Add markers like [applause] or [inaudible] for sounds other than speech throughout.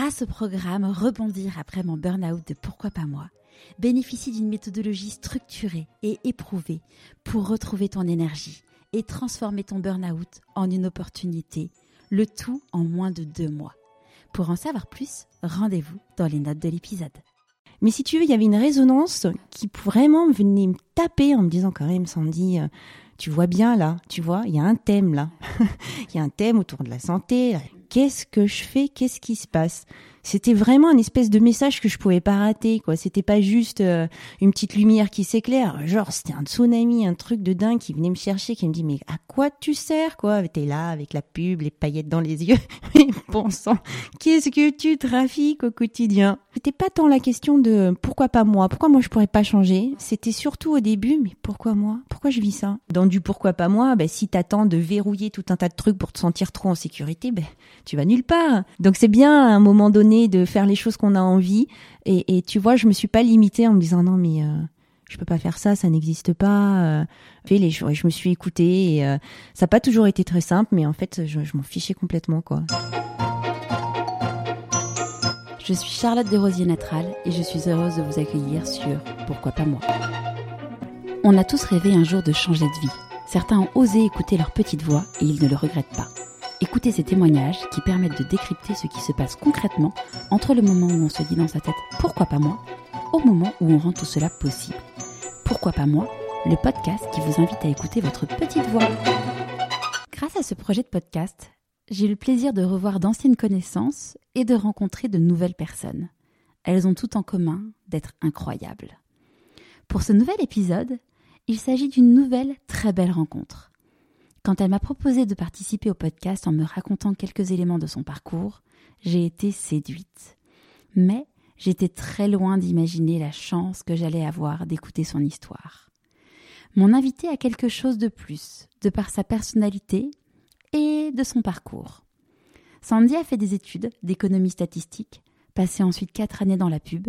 grâce au programme Rebondir après mon burn-out de Pourquoi pas moi, bénéficie d'une méthodologie structurée et éprouvée pour retrouver ton énergie et transformer ton burn-out en une opportunité, le tout en moins de deux mois. Pour en savoir plus, rendez-vous dans les notes de l'épisode. Mais si tu veux, il y avait une résonance qui vraiment venait me taper en me disant quand même, Sandy, euh, tu vois bien là, tu vois, il y a un thème là. [laughs] Il y a un thème autour de la santé. Qu'est-ce que je fais Qu'est-ce qui se passe? C'était vraiment une espèce de message que je pouvais pas rater quoi. C'était pas juste euh, une petite lumière qui s'éclaire. Genre c'était un tsunami un truc de dingue qui venait me chercher qui me dit mais à quoi tu sers quoi? T'es là avec la pub les paillettes dans les yeux [laughs] mais bon sang qu'est-ce que tu trafiques au quotidien? C'était pas tant la question de pourquoi pas moi? Pourquoi moi je pourrais pas changer? C'était surtout au début mais pourquoi moi? Pourquoi je vis ça? Dans du pourquoi pas moi ben si t'attends de verrouiller tout un tas de trucs pour te sentir trop en sécurité ben tu vas nulle part. Donc c'est bien à un moment donné de faire les choses qu'on a envie. Et, tu vois, je me suis pas limitée en me disant non mais euh, je peux pas faire ça, ça n'existe pas. Euh, les choses, je me suis écoutée. Et, euh, ça n'a pas toujours été très simple, mais en fait, je, m'en fichais complètement quoi. Je suis Charlotte Desrosiers Natral et je suis heureuse de vous accueillir sur Pourquoi pas moi? On a tous rêvé un jour de changer de vie. Certains ont osé écouter leur petite voix et ils ne le regrettent pas. Écoutez ces témoignages qui permettent de décrypter ce qui se passe concrètement entre le moment où on se dit dans sa tête pourquoi pas moi au moment où on rend tout cela possible. Pourquoi pas moi Le podcast qui vous invite à écouter votre petite voix. Grâce à ce projet de podcast, j'ai eu le plaisir de revoir d'anciennes connaissances et de rencontrer de nouvelles personnes. Elles ont tout en commun d'être incroyables. Pour ce nouvel épisode, il s'agit d'une nouvelle très belle rencontre. Quand elle m'a proposé de participer au podcast en me racontant quelques éléments de son parcours, j'ai été séduite. Mais j'étais très loin d'imaginer la chance que j'allais avoir d'écouter son histoire. Mon invité a quelque chose de plus, de par sa personnalité et de son parcours. Sandy a fait des études d'économie statistique, passé ensuite quatre années dans la pub,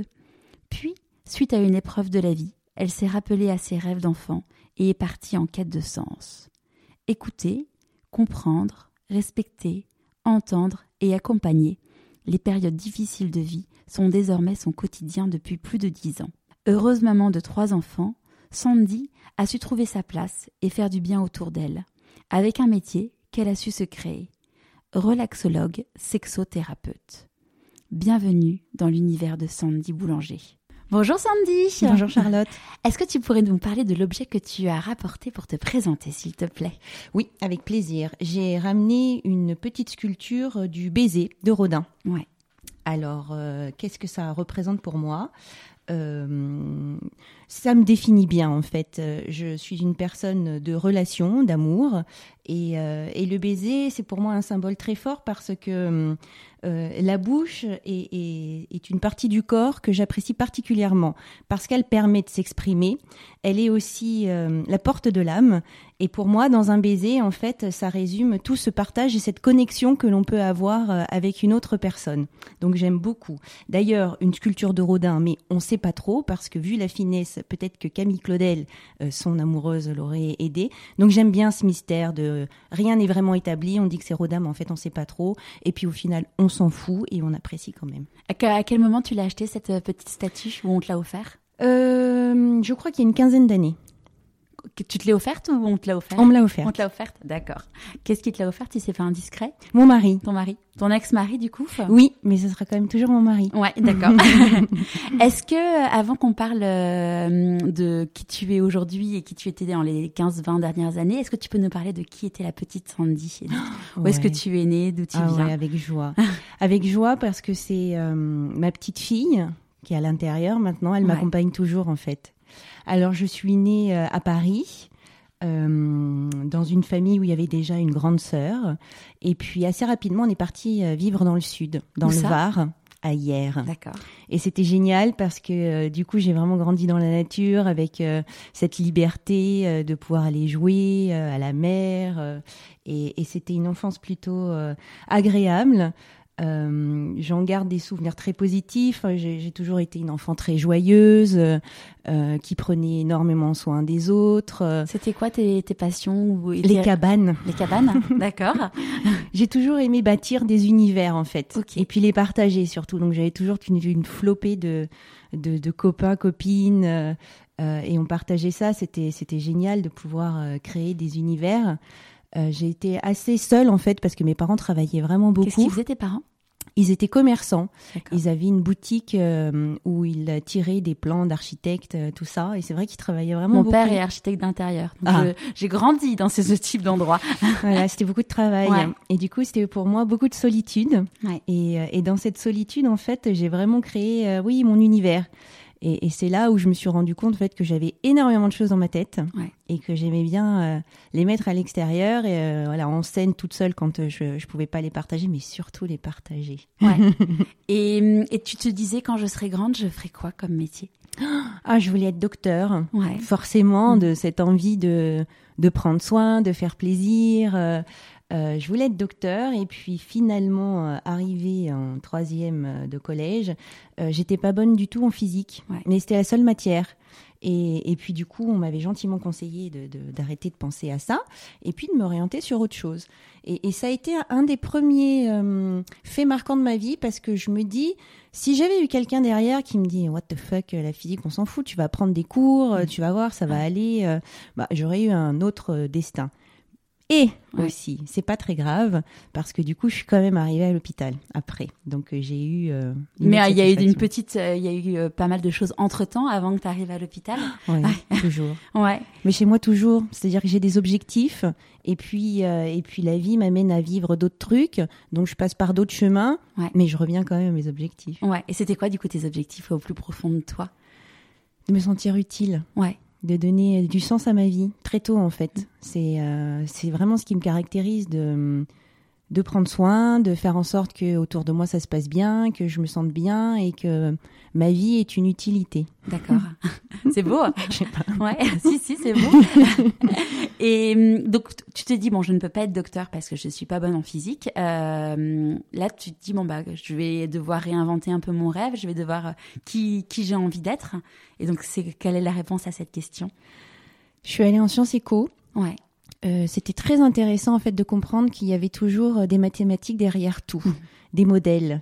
puis, suite à une épreuve de la vie, elle s'est rappelée à ses rêves d'enfant et est partie en quête de sens. Écouter, comprendre, respecter, entendre et accompagner les périodes difficiles de vie sont désormais son quotidien depuis plus de dix ans. Heureuse maman de trois enfants, Sandy a su trouver sa place et faire du bien autour d'elle, avec un métier qu'elle a su se créer. Relaxologue, sexothérapeute. Bienvenue dans l'univers de Sandy Boulanger. Bonjour Sandy. Bonjour Charlotte. Est-ce que tu pourrais nous parler de l'objet que tu as rapporté pour te présenter, s'il te plaît? Oui, avec plaisir. J'ai ramené une petite sculpture du baiser de Rodin. Ouais. Alors, euh, qu'est-ce que ça représente pour moi? Euh, ça me définit bien en fait. Euh, je suis une personne de relation, d'amour, et, et, le baiser, c'est pour moi un symbole très fort parce que euh, la bouche est, une partie du corps que j'apprécie particulièrement parce qu'elle permet de s'exprimer. Elle est aussi euh, la porte de l'âme. Et pour moi, dans un baiser, en fait, ça résume tout ce partage et cette connexion que l'on peut avoir euh, avec une autre personne. Donc j'aime beaucoup. D'ailleurs, une sculpture de Rodin, mais on ne sait pas trop parce que vu la finesse, peut-être que Camille Claudel, son amoureuse, l'aurait aidé. Donc j'aime bien ce mystère de rien n'est vraiment établi. On dit que c'est Rodin, mais en fait, on ne sait pas trop. Et puis au final, on s'en fout et on apprécie quand même. À quel moment tu l'as acheté cette euh, petite statue ou on te l'a offert? Euh, Je crois qu'il y a une quinzaine d'années. Tu te l'as offerte ou on te l'a offerte On me l'a offerte. On te l'a offerte, d'accord. Qu'est-ce qui te l'a offerte Il s'est fait indiscret Mon mari. Ton mari Ton ex-mari, du coup Oui, mais ce sera quand même toujours mon mari. Ouais, d'accord. [laughs] [laughs] Est-ce que, avant qu'on parle euh, de qui tu es aujourd'hui et qui tu étais dans les 15-20 dernières années, est-ce que tu peux nous parler de qui était la petite Sandy Où est-ce que tu es née D'où tu ah viens? Avec joie. avec joie parce que c'est euh, ma petite fille qui est à l'intérieur maintenant. Elle m'accompagne toujours, en fait. Alors, je suis née euh, à Paris. Euh, dans une famille où il y avait déjà une grande sœur. Et puis assez rapidement, on est parti euh, vivre dans le sud, dans le Var, à Hier. D'accord. Et c'était génial parce que du coup, j'ai vraiment grandi dans la nature avec cette liberté de pouvoir aller jouer à la mer. et, et c'était une enfance plutôt agréable. Euh, J'en garde des souvenirs très positifs. J'ai toujours été une enfant très joyeuse, euh, qui prenait énormément soin des autres. C'était quoi tes, tes passions Les cabanes. Les cabanes, [laughs] d'accord. J'ai toujours aimé bâtir des univers en fait, et puis les partager surtout. Donc j'avais toujours une, une flopée de, de, de copains, copines, euh, euh, et on partageait ça. C'était c'était génial de pouvoir euh, créer des univers. Euh, j'ai été assez seule en fait parce que mes parents travaillaient vraiment beaucoup. Qu'est-ce qu'ils faisaient tes parents? Ils étaient commerçants. Ils avaient une boutique euh, où ils tiraient des plans d'architectes, euh, tout ça. Et c'est vrai qu'ils travaillaient vraiment Mon beaucoup. père est architecte d'intérieur. Ah. J'ai grandi dans ce [laughs] type d'endroit. [laughs] voilà, c'était beaucoup de travail. Et du coup, c'était pour moi beaucoup de solitude. Ouais. Et, et, dans cette solitude, en fait, j'ai vraiment créé, oui, mon univers. Et, et c'est là où je me suis rendu compte en fait que j'avais énormément de choses dans ma tête ouais. et que j'aimais bien euh, les mettre à l'extérieur et euh, voilà en scène toute seule quand euh, je je pouvais pas les partager, mais surtout les partager. Ouais. [laughs] et, et tu te disais quand je serai grande, je ferai quoi comme métier? Ah, je voulais être docteur. Ouais. Forcément, mmh. de cette envie de de prendre soin, de faire plaisir. Euh, euh, je voulais être docteur et puis finalement, euh, arrivée en troisième euh, de collège, euh, j'étais pas bonne du tout en physique, ouais. mais c'était la seule matière. Et, et, puis du coup, on m'avait gentiment conseillé d'arrêter de, de, de, penser à ça et puis de m'orienter sur autre chose. Et, et, ça a été un des premiers euh, faits marquants de ma vie parce que je me dis, si j'avais eu quelqu'un derrière qui me dit What the fuck, la physique, on s'en fout, tu vas prendre des cours, mmh. tu vas voir, ça va aller, euh, bah, j'aurais eu un autre destin. Et ouais. aussi, c'est pas très grave parce que du coup, je suis quand même arrivée à l'hôpital après. Donc euh, j'ai eu. Euh, Mais il y a eu une petite, il euh, y a eu pas mal de choses entre temps avant que tu arrives à l'hôpital. Ouais, toujours. [laughs] Ouais. Mais chez moi toujours, c'est-à-dire que j'ai des objectifs et puis euh, et puis la vie m'amène à vivre d'autres trucs, donc je passe par d'autres chemins, ouais. mais je reviens quand même à mes objectifs. Ouais. Et c'était quoi du coup tes objectifs au plus profond de toi? De me sentir utile. Ouais de donner du sens à ma vie très tôt en fait. C'est euh, c'est vraiment ce qui me caractérise de de prendre soin, de faire en sorte que autour de moi ça se passe bien, que je me sente bien et que ma vie est une utilité. D'accord. [laughs] c'est beau. Je sais pas. Ouais, [laughs] si si, c'est beau. [laughs] et donc tu te dis bon, je ne peux pas être docteur parce que je suis pas bonne en physique. Euh, là, tu te dis bon bah je vais devoir réinventer un peu mon rêve, je vais devoir euh, qui qui j'ai envie d'être. Et donc c'est quelle est la réponse à cette question? Je suis allée en sciences éco. Ouais. Euh, c'était très intéressant en fait de comprendre qu'il y avait toujours des mathématiques derrière tout, mmh. des modèles.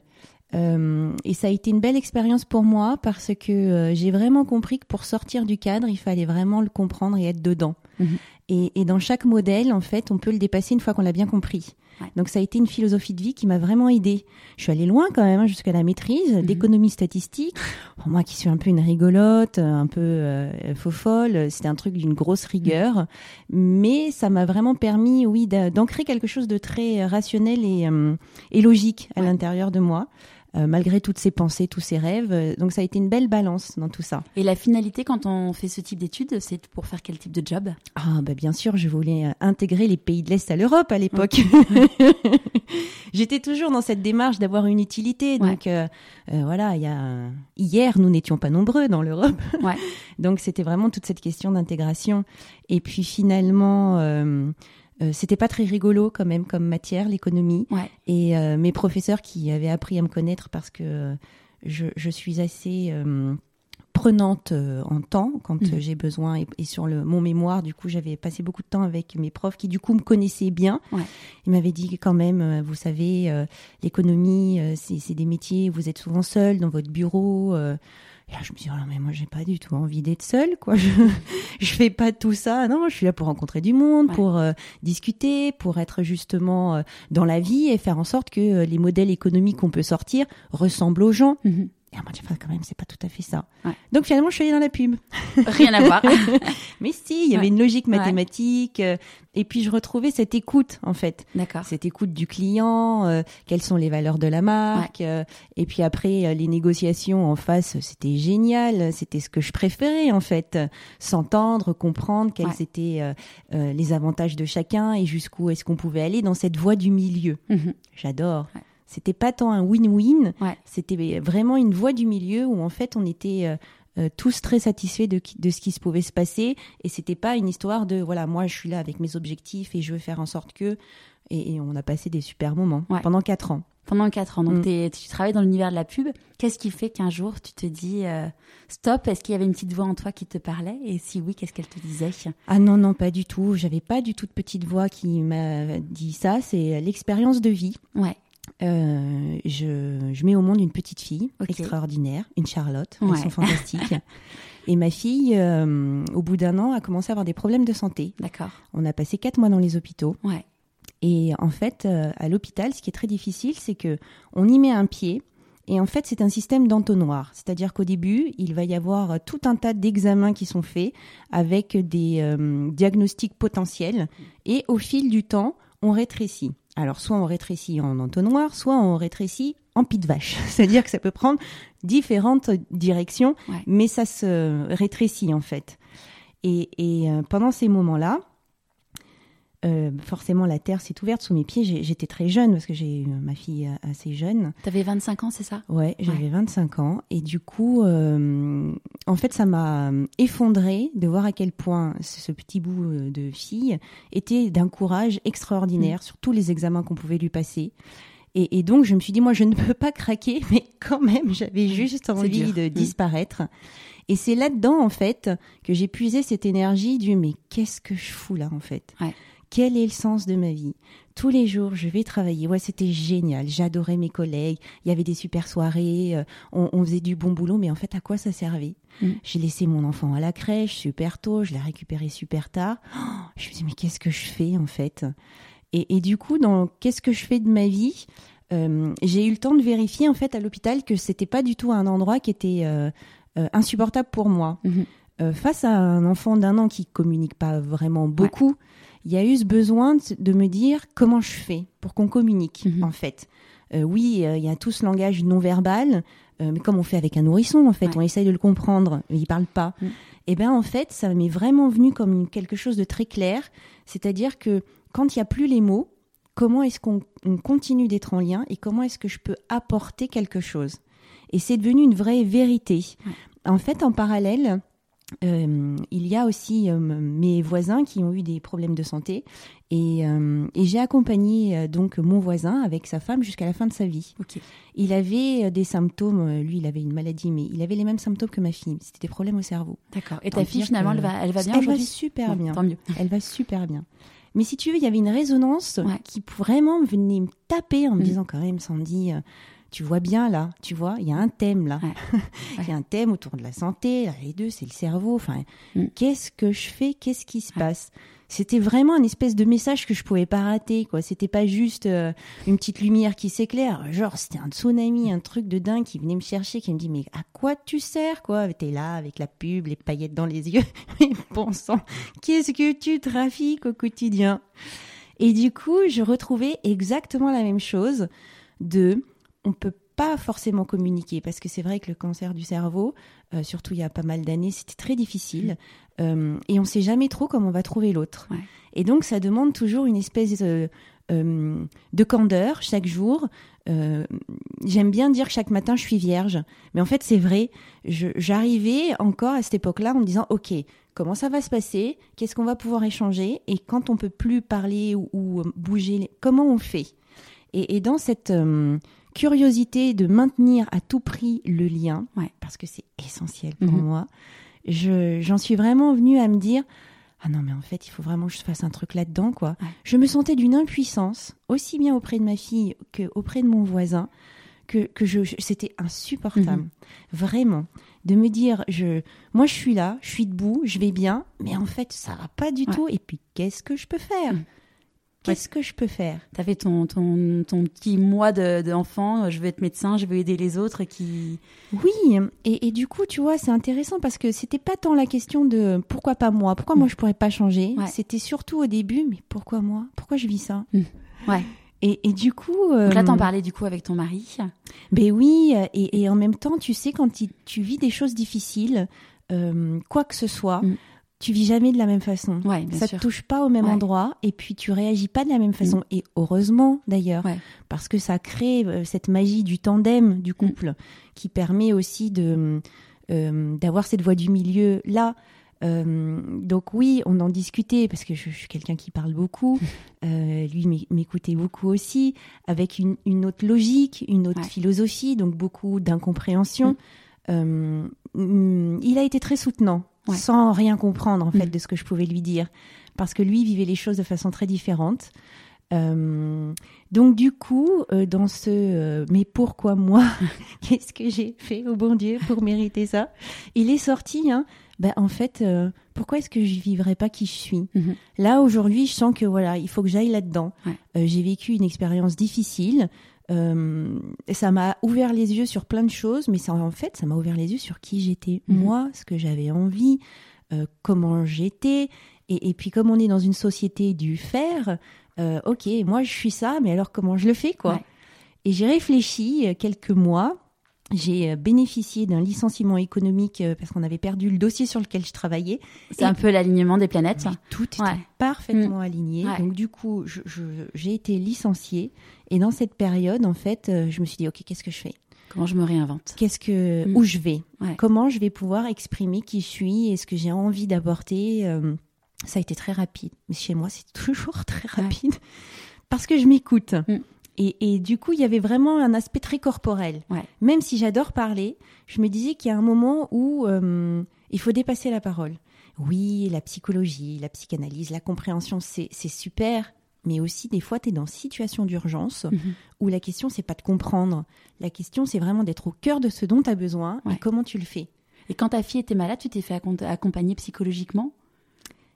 Euh, et ça a été une belle expérience pour moi parce que euh, j'ai vraiment compris que pour sortir du cadre, il fallait vraiment le comprendre et être dedans. Mmh. Et, et, dans chaque modèle, en fait, on peut le dépasser une fois qu'on l'a bien compris. Ouais. Donc ça a été une philosophie de vie qui m'a vraiment aidée. Je suis allée loin quand même hein, jusqu'à la maîtrise mmh. d'économie statistique. Pour moi qui suis un peu une rigolote, un peu euh, faux folle, c'était un truc d'une grosse rigueur, mais ça m'a vraiment permis, oui, d'ancrer quelque chose de très rationnel et, euh, et logique à ouais. l'intérieur de moi. Euh, malgré toutes ces pensées, tous ces rêves. Donc ça a été une belle balance dans tout ça. Et la finalité quand on fait ce type d'études, c'est pour faire quel type de job? Ah bah bien sûr, je voulais intégrer les pays de l'Est à l'Europe à l'époque. [laughs] J'étais toujours dans cette démarche d'avoir une utilité. Donc ouais. euh, euh, voilà, il y a hier nous n'étions pas nombreux dans l'Europe. Ouais. [laughs] Donc c'était vraiment toute cette question d'intégration. Et puis finalement. Euh, euh, c'était pas très rigolo quand même comme matière l'économie ouais. et euh, mes professeurs qui avaient appris à me connaître parce que euh, je, je, suis assez euh, prenante en temps quand mmh. j'ai besoin et, et, sur le mon mémoire du coup j'avais passé beaucoup de temps avec mes profs qui du coup me connaissaient bien ouais. ils m'avaient dit quand même vous savez l'économie c'est des métiers vous êtes souvent seul dans votre bureau et là, je me dis, oh non, mais moi, j'ai pas du tout envie d'être seule, quoi. Je, [laughs] je fais pas tout ça. Non, je suis là pour rencontrer du monde, ouais. pour euh, discuter, pour être justement euh, dans la vie et faire en sorte que euh, les modèles économiques qu'on peut sortir ressemblent aux gens. Mm -hmm. Et on m'a dit, quand même, c'est pas tout à fait ça. Ouais. Donc finalement, je suis allée dans la pub. [laughs] Rien à voir. [laughs] Mais si, il y avait ouais. une logique mathématique. Ouais. et puis je retrouvais cette écoute, en fait. D'accord. Cette écoute du client, euh, quelles sont les valeurs de la marque. Euh, et puis après, euh, les négociations en face, c'était génial. C'était ce que je préférais, en fait. S'entendre, comprendre quels étaient les avantages de chacun et jusqu'où est-ce qu'on pouvait aller dans cette voie du milieu. Mm -hmm. J'adore c'était pas tant un win-win, ouais. c'était vraiment une voie du milieu où en fait on était euh, euh, tous très satisfaits de, de, ce qui se pouvait se passer et c'était pas une histoire de voilà moi je suis là avec mes objectifs et je veux faire en sorte que Et, et on a passé des super moments Ouais. pendant quatre ans. Pendant 4 ans. Donc, Mm. tu travailles dans l'univers de la pub. Qu'est-ce qui fait qu'un jour, tu te dis euh, stop Est-ce qu'il y avait une petite voix en toi qui te parlait? Et si oui, qu'est-ce qu'elle te disait? Ah non, non, pas du tout. J'avais pas du tout de petite voix qui m'a dit ça. C'est l'expérience de vie. Ouais. Euh, je, je mets au monde une petite fille extraordinaire, une Charlotte. Ouais. Elles sont fantastiques. [laughs] Et ma fille, euh, au bout d'un an, a commencé à avoir des problèmes de santé. D'accord. On a passé quatre mois dans les hôpitaux. Ouais. Et en fait, euh, à l'hôpital, ce qui est très difficile, c'est que on y met un pied. Et en fait, c'est un système d'entonnoir. C'est-à-dire qu'au début, il va y avoir tout un tas d'examens qui sont faits avec des euh, diagnostics potentiels. Et au fil du temps, on rétrécit. Alors, soit on rétrécit en entonnoir, soit on rétrécit en de vache. [laughs] C'est-à-dire que ça peut prendre différentes directions, Ouais. mais ça se rétrécit en fait. Et, et, euh, pendant ces moments-là, euh, forcément la terre s'est ouverte sous mes pieds. J'étais très jeune parce que j'ai eu ma fille euh, assez jeune. T'avais 25 ans, c'est ça? Ouais, j'avais 25 ans et du coup, euh, en fait, ça m'a effondré de voir à quel point ce petit bout de fille était d'un courage extraordinaire sur tous les examens qu'on pouvait lui passer. Et, et donc, je me suis dit, moi, je ne peux pas craquer, [laughs] mais quand même, j'avais juste envie dur. de Mm. disparaître. Et c'est là-dedans, en fait, que j'ai puisé cette énergie du, mais qu'est-ce que je fous là, en fait? Ouais. Quel est le sens de ma vie? Tous les jours, je vais travailler. Ouais, c'était génial. J'adorais mes collègues. Il y avait des super soirées. euh, On, on faisait du bon boulot, mais en fait, à quoi ça servait? Mm. J'ai laissé mon enfant à la crèche super tôt. Je l'ai récupéré super tard. Oh, je me dis, mais qu'est-ce que je fais, en fait? Et, et du coup, dans qu'est-ce que je fais de ma vie? Euh, J'ai eu le temps de vérifier, en fait, à l'hôpital, que c'était pas du tout un endroit qui était euh, insupportable pour moi. Mhm. Euh, face à un enfant d'un an qui communique pas vraiment beaucoup, il y a eu ce besoin de, de me dire comment je fais pour qu'on communique Mhm. en fait. Euh, oui, euh, il y a tout ce langage non verbal, euh, mais comme on fait avec un nourrisson en fait, Ouais. on essaye de le comprendre, mais il parle pas. Mhm. Et ben en fait, ça m'est vraiment venu comme quelque chose de très clair, c'est-à-dire que quand il y a plus les mots, comment est-ce qu'on on continue d'être en lien et comment est-ce que je peux apporter quelque chose? Et c'est devenu une vraie vérité. En fait, en parallèle, euh, il y a aussi euh, mes voisins qui ont eu des problèmes de santé et, euh, et j'ai accompagné donc mon voisin avec sa femme jusqu'à la fin de sa vie. Il avait des symptômes, lui il avait une maladie, mais il avait les mêmes symptômes que ma fille. C'était des problèmes au cerveau. D'accord. Et Tant ta fille, finalement, elle va, elle va bien Elle va super Bon, bien. Tant mieux. Elle va super bien. Mais si tu veux, il y avait une résonance Ouais. qui vraiment venait me taper en me Mm. disant quand même, Sandy, tu vois bien là, tu vois, il y a un thème là. Ouais. [laughs] il y a un thème autour de la santé, là, les deux, c'est le cerveau. Enfin, Mm. qu'est-ce que je fais Qu'est-ce qui se Ouais. passe? C'était vraiment un espèce de message que je pouvais pas rater, quoi. C'était pas juste euh, une petite lumière qui s'éclaire. Genre, c'était un tsunami, un truc de dingue qui venait me chercher, qui me dit, mais à quoi tu sers, quoi? T'es là avec la pub, les paillettes dans les yeux. [laughs] Bon sang, qu'est-ce que tu trafiques au quotidien? Et du coup, je retrouvais exactement la même chose de, on peut pas forcément communiquer parce que c'est vrai que le cancer du cerveau, euh, surtout il y a pas mal d'années, c'était très difficile euh, et on sait jamais trop comment on va trouver l'autre. Ouais. Et donc ça demande toujours une espèce euh, euh, de candeur chaque jour. J'aime bien dire que chaque matin je suis vierge, mais en fait c'est vrai. J'arrivais encore à cette époque-là en me disant ok comment ça va se passer, qu'est-ce qu'on va pouvoir échanger? Et quand on peut plus parler ou, ou, bouger, comment on fait? Et, et dans cette euh, curiosité de maintenir à tout prix le lien, Ouais. parce que c'est essentiel pour Mhm. moi, je- j'en suis vraiment venue à me dire ah non mais en fait il faut vraiment que je fasse un truc là-dedans quoi. Ouais. Je me sentais d'une impuissance aussi bien auprès de ma fille que auprès de mon voisin que, que je, je- c'était insupportable Mhm. vraiment de me dire je moi je suis là je suis debout je vais bien mais en fait ça va pas du Ouais. tout et puis qu'est-ce que je peux faire? Mhm. Qu'est-ce que je peux faire? T'avais ton, ton, ton petit moi de- d'enfant, euh, je veux être médecin, je veux aider les autres qui. Oui, et, et du coup, tu vois, c'est intéressant parce que c'était pas tant la question de pourquoi pas moi, pourquoi moi je pourrais pas changer? Ouais. C'était surtout au début, mais pourquoi moi? Pourquoi je vis ça? Ouais. et, et du coup. euh, Donc là, t'en parlais du coup avec ton mari. Ben oui, et, et en même temps, tu sais, quand tu vis des choses difficiles, euh, quoi que ce soit, Mm. Tu vis jamais de la même façon. Ouais, bien ça sûr. te touche pas au même Ouais. endroit et puis tu réagis pas de la même façon et heureusement d'ailleurs Ouais. parce que ça crée euh, cette magie du tandem du couple qui permet aussi de euh, d'avoir cette voie du milieu là Euh, donc oui, on en discutait parce que je, je suis quelqu'un qui parle beaucoup. [laughs] Lui m'é- m'écoutait beaucoup aussi, avec une, une autre logique, une autre philosophie, donc beaucoup d'incompréhension. Euh, mm, il a été très soutenant, Ouais. sans rien comprendre en fait Mm. de ce que je pouvais lui dire, parce que lui vivait les choses de façon très différente. Euh, donc du coup, euh, dans ce euh, mais pourquoi moi [laughs] Qu'est-ce que j'ai fait au bon Dieu pour mériter ça? Il est sorti, hein. Ben en fait, pourquoi est-ce que je vivrais pas qui je suis? Mhm. Là aujourd'hui, je sens que voilà, il faut que j'aille là-dedans. Ouais. J'ai vécu une expérience difficile. Euh, ça m'a ouvert les yeux sur plein de choses, mais ça, en fait, ça m'a ouvert les yeux sur qui j'étais, Mhm. moi, ce que j'avais envie, euh, comment j'étais. Et, et puis, comme on est dans une société du faire, euh, ok, moi je suis ça, mais alors comment je le fais, quoi? Ouais. Et j'ai réfléchi quelques mois. J'ai euh, bénéficié d'un licenciement économique euh, parce qu'on avait perdu le dossier sur lequel je travaillais. C'est un peu l'alignement des planètes. Mais tout était Ouais. parfaitement aligné. Ouais. Donc du coup, je- je- j'ai été licenciée. Et dans cette période, en fait, euh, je me suis dit, ok, qu'est-ce que je fais? Comment je me réinvente? Qu'est-ce que Mm. où je vais? Ouais. Comment je vais pouvoir exprimer qui je suis et ce que j'ai envie d'apporter euh, Ça a été très rapide. Mais chez moi, c'est [laughs] toujours très rapide parce que je m'écoute. Mm. Et, et du coup, il y avait vraiment un aspect très corporel. Ouais. Même si j'adore parler, je me disais qu'il y a un moment où euh, il faut dépasser la parole. Oui, la psychologie, la psychanalyse, la compréhension, c'est super. Mais aussi, des fois, tu es dans situation d'urgence Mhm. où la question, c'est pas de comprendre. La question, c'est vraiment d'être au cœur de ce dont tu as besoin Ouais. et comment tu le fais. Et quand ta fille était malade, tu t'es fait accom- accompagner psychologiquement?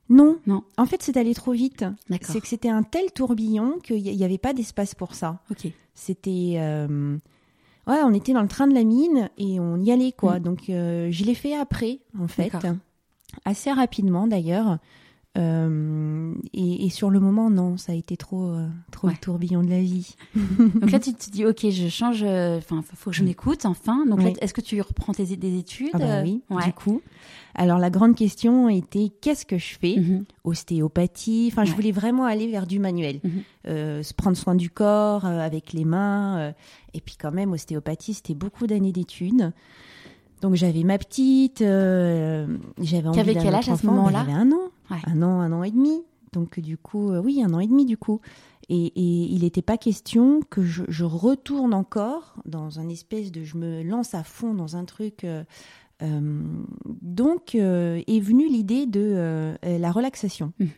Non, Non. En fait, c'est allé trop vite. C'est que c'était un tel tourbillon qu'il n'y avait pas d'espace pour ça. Ok. C'était. euh, Ouais, on était dans le train de la mine et on y allait, quoi. Mm. Donc, euh, je l'ai fait après, en fait. Assez rapidement, d'ailleurs. Euh, et, et sur le moment, non, ça a été trop, euh, trop Ouais. le tourbillon de la vie. [laughs] Donc là, tu te dis, ok, je change. euh, Enfin, faut que je m'écoute. Enfin, donc Oui. est-ce que tu reprends tes des études? Ah bah oui, Ouais. du coup. Alors, la grande question était qu'est-ce que je fais Mhm. Ostéopathie. Enfin, je voulais vraiment aller vers du manuel. Mhm. Euh, se prendre soin du corps euh, avec les mains. euh, et puis, quand même, ostéopathie, c'était beaucoup d'années d'études. Donc, j'avais ma petite. j'avais envie d'un quel âge à ce moment-là Ben, un an. Ouais. Un an, un an et demi. Donc, du coup, oui, un an et demi, du coup. Et, et il n'était pas question que je, je retourne encore dans un espèce de. Je me lance à fond dans un truc. euh, donc euh, est venue l'idée de euh, euh, la relaxation. Mhm.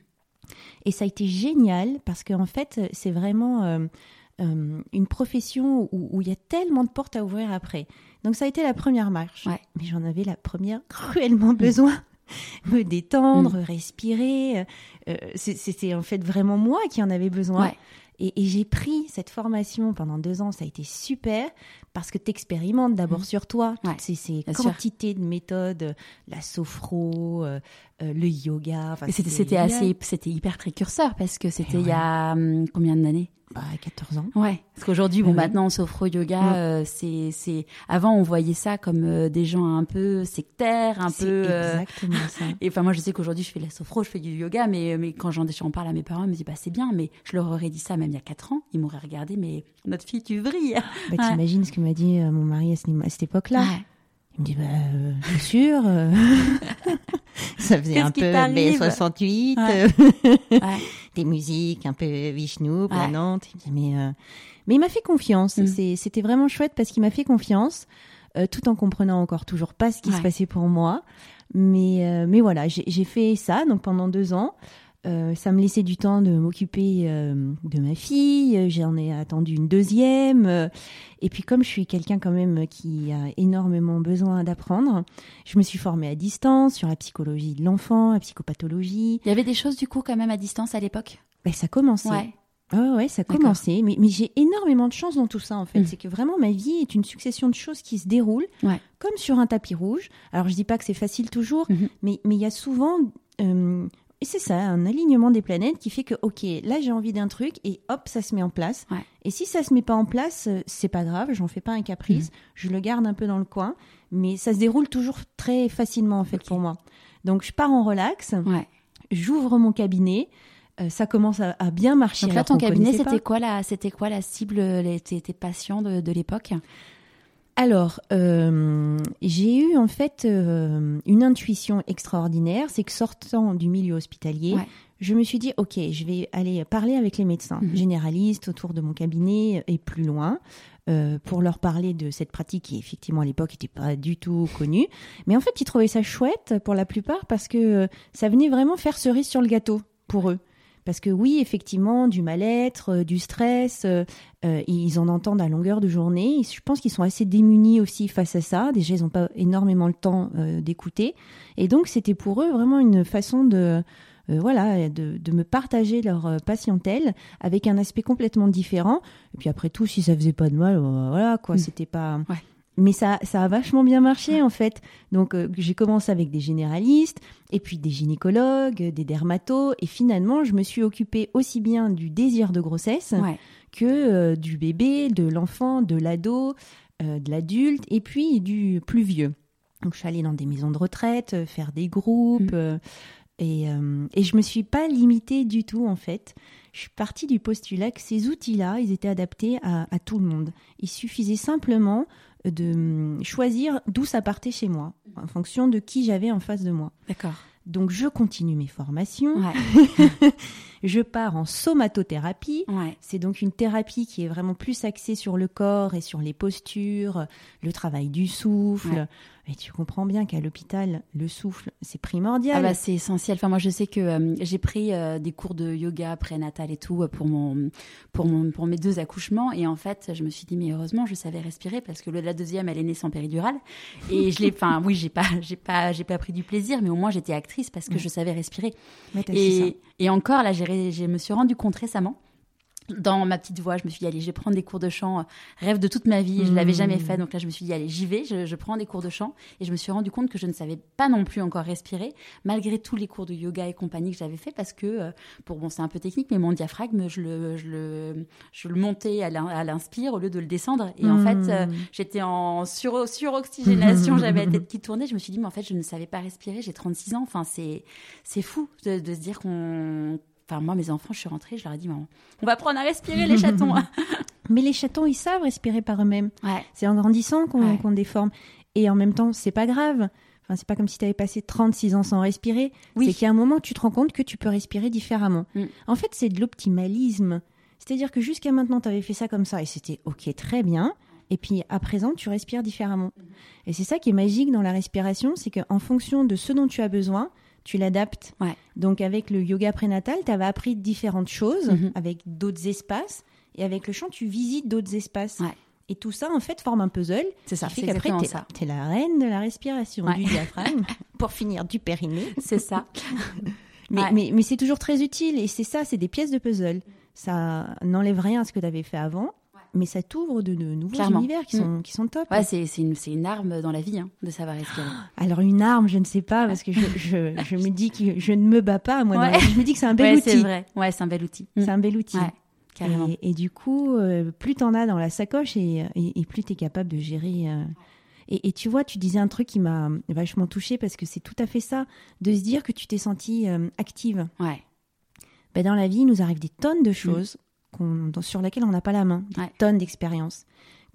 Et ça a été génial parce qu'en fait, c'est vraiment euh, euh, une profession où, il y a tellement de portes à ouvrir après. Donc ça a été la première marche. Ouais. Mais j'en avais la première cruellement besoin. [laughs] Me détendre, respirer. euh, euh, c'est- C'était en fait vraiment moi qui en avais besoin. Ouais. Et, et j'ai pris cette formation pendant deux ans, ça a été super, parce que tu expérimentes d'abord Mhm. sur toi toutes Ouais, ces, ces bien sûr. quantités de méthodes, euh, la sophro, euh, euh, le yoga. enfin, C'était assez, c'était hyper précurseur parce que c'était Et il y a hum, combien d'années? Bah, 14 ans. Ouais, parce qu'aujourd'hui, bon, Oui. maintenant, sophro-yoga, Mm. euh, c'est, c'est, avant, on voyait ça comme euh, des gens un peu sectaires, un peu. euh, exactement ça. [laughs] Et enfin, moi, je sais qu'aujourd'hui, je fais la sophro, je fais du yoga, mais, mais quand j'en, j'en parle à mes parents, ils me disent, bah, c'est bien, mais je leur aurais dit ça même il y a 4 ans, ils m'auraient regardé, mais notre fille, tu vrilles. Bah, Ouais. T'imagines ce que m'a dit mon mari à, ce- à cette époque-là Ouais. Il me dit, bah, euh, bien sûr. euh, [laughs] ça faisait un peu B68, Ouais. euh, [laughs] Ouais. des musiques un peu Vishnu, Ouais. planantes. Dit, mais, euh, mais il m'a fait confiance. Mm. C'est- C'était vraiment chouette parce qu'il m'a fait confiance, euh, tout en comprenant encore toujours pas ce qui Ouais. se passait pour moi. Mais, euh, mais voilà, j'ai j'ai fait ça donc pendant deux ans. Euh, ça me laissait du temps de m'occuper euh, de ma fille. J'en ai attendu une deuxième. Euh, et puis comme je suis quelqu'un quand même qui a énormément besoin d'apprendre, je me suis formée à distance sur la psychologie de l'enfant, la psychopathologie. Il y avait des choses, du coup, quand même à distance à l'époque? Ben, ça commençait. Ouais. Ouais, ouais, ça commençait. Mais, mais j'ai énormément de chance dans tout ça, en fait. Mm. C'est que vraiment, ma vie est une succession de choses qui se déroulent Ouais. comme sur un tapis rouge. Alors, je dis pas que c'est facile toujours, Mhm. mais mais il y a souvent... euh, et c'est ça, un alignement des planètes qui fait que, ok, là j'ai envie d'un truc et hop, ça se met en place. Ouais. Et si ça se met pas en place, euh, c'est pas grave, j'en fais pas un caprice, Mhm. je le garde un peu dans le coin, mais ça se déroule toujours très facilement en fait pour moi. Donc je pars en relax, Ouais. j'ouvre mon cabinet, euh, ça commence à, à bien marcher. Donc là, ton cabinet, c'était quoi la, c'était quoi la cible, les, tes, tes patients de, de l'époque? Alors, euh, j'ai eu en fait euh, une intuition extraordinaire, c'est que sortant du milieu hospitalier, Ouais. je me suis dit, ok, je vais aller parler avec les médecins Mhm. généralistes autour de mon cabinet et plus loin. euh, pour leur parler de cette pratique qui effectivement à l'époque n'était pas du tout connue. Mais en fait, ils trouvaient ça chouette pour la plupart parce que euh, ça venait vraiment faire cerise sur le gâteau pour eux. Parce que oui, effectivement, du mal-être, euh, du stress, euh, euh, ils en entendent à longueur de journée. Je pense qu'ils sont assez démunis aussi face à ça. Déjà, ils n'ont pas énormément le temps d'écouter. Et donc, c'était pour eux vraiment une façon de, euh, voilà, de, de me partager leur patientèle avec un aspect complètement différent. Et puis après tout, si ça faisait pas de mal, voilà, quoi, Mm. c'était pas. Ouais. Mais ça, ça a vachement bien marché en fait. Donc euh, j'ai commencé avec des généralistes, et puis des gynécologues, des dermatos, et finalement je me suis occupée aussi bien du désir de grossesse Ouais. que euh, du bébé, de l'enfant, de l'ado, euh, de l'adulte, et puis du plus vieux. Donc je suis allée dans des maisons de retraite, faire des groupes, Mm. euh, et, euh, et je me suis pas limitée du tout en fait. Je suis partie du postulat que ces outils-là, ils étaient adaptés à, à tout le monde. Il suffisait simplement de hum, choisir d'où ça partait chez moi, en fonction de qui j'avais en face de moi. D'accord. Donc je continue mes formations, Ouais. [laughs] je pars en somatothérapie, Ouais. c'est donc une thérapie qui est vraiment plus axée sur le corps et sur les postures, le travail du souffle. Ouais. Et tu comprends bien qu'à l'hôpital, le souffle, c'est primordial. Ah bah, c'est essentiel. Enfin, moi, je sais que euh, j'ai pris euh, des cours de yoga prénatal et tout euh, pour mon, pour mon, pour mes deux accouchements. Et en fait, je me suis dit, mais heureusement, je savais respirer parce que la deuxième, elle est née sans péridurale. Et je l'ai, enfin, oui, j'ai pas, j'ai pas, j'ai pas pris du plaisir, mais au moins, j'étais actrice parce que je savais respirer. Mais. Et, et encore, là, j'ai, je me suis rendu compte récemment. Dans ma petite voix, je me suis dit, allez, je vais prendre des cours de chant. euh, Rêve de toute ma vie, je l'avais Mmh. jamais fait. Donc là, je me suis dit, allez, j'y vais, je, je prends des cours de chant. Et je me suis rendu compte que je ne savais pas non plus encore respirer, malgré tous les cours de yoga et compagnie que j'avais fait, parce que, euh, pour bon, c'est un peu technique, mais mon diaphragme, je le, je le, je le montais à l'in- à l'inspire au lieu de le descendre. Et en fait, euh, j'étais en sur, suroxygénation, [laughs] j'avais la tête qui tournait. Je me suis dit, mais en fait, je ne savais pas respirer, j'ai 36 ans. Enfin, c'est, c'est fou de, de se dire qu'on. Enfin, moi, mes enfants, je suis rentrée, je leur ai dit, maman, on va apprendre à respirer les [laughs] chatons. [laughs] Mais les chatons, ils savent respirer par eux-mêmes. ouais. C'est en grandissant qu'on Ouais. déforme. Et en même temps, c'est pas grave. Enfin, c'est pas comme si tu avais passé 36 ans sans respirer. Oui. C'est qu'il y a un moment, tu te rends compte que tu peux respirer différemment. Mm. En fait, c'est de l'optimalisme. C'est-à-dire que jusqu'à maintenant, tu avais fait ça comme ça et c'était OK, très bien. Et puis à présent, tu respires différemment. Et c'est ça qui est magique dans la respiration, c'est qu'en fonction de ce dont tu as besoin, tu l'adaptes. Ouais. Donc avec le yoga prénatal, tu avais appris différentes choses Mhm. avec d'autres espaces. Et avec le chant, tu visites d'autres espaces. Ouais. Et tout ça, en fait, forme un puzzle. C'est ça, qui fait c'est qu'après, t'es, ça. t'es la reine de la respiration, Ouais. du diaphragme, [laughs] pour finir du périnée. C'est ça. [laughs] Mais, Ouais. mais, mais c'est toujours très utile. Et c'est ça, c'est des pièces de puzzle. Ça n'enlève rien à ce que tu avais fait avant, mais ça t'ouvre de, de nouveaux Clairement. univers qui sont, qui sont top. Ouais, c'est, c'est, une, c'est une arme dans la vie, hein, de savoir respirer. [gasps] Alors, une arme, je ne sais pas, parce que je, [laughs] je, je me dis que je ne me bats pas, moi. dans la. Je me dis que c'est un [laughs] bel ouais, outil. c'est vrai. Ouais, c'est un bel outil. C'est un bel outil. Carrément. Et, et du coup, euh, plus t'en as dans la sacoche et, et, et plus t'es capable de gérer. euh. Et, et tu vois, tu disais un truc qui m'a vachement touchée parce que c'est tout à fait ça, de se dire que tu t'es sentie euh, active. Ouais. Ben, dans la vie, il nous arrive des tonnes de choses dans- sur lesquelles on n'a pas la main, des Ouais. tonnes d'expériences.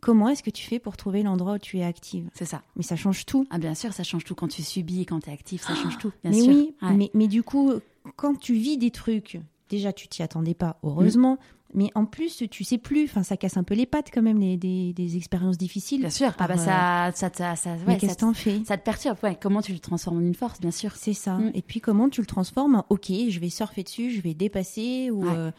Comment est-ce que tu fais pour trouver l'endroit où tu es active? C'est ça. Mais ça change tout. Ah, bien sûr, ça change tout. Quand tu subis et quand tu es actif, ça change tout. Bien mais sûr. oui, Ouais. mais, mais du coup, quand tu vis des trucs, déjà tu t'y attendais pas, heureusement, mais en plus tu sais plus, enfin ça casse un peu les pattes quand même, les, des, des expériences difficiles. Bien sûr. Ah, bah, ça, ça, ça, ça, mais qu'est-ce t'en fais? ça te perturbe. Ouais. Comment tu le transformes en une force, bien sûr. C'est ça. Mm. Et puis comment tu le transformes en OK, je vais surfer dessus, je vais dépasser ou euh,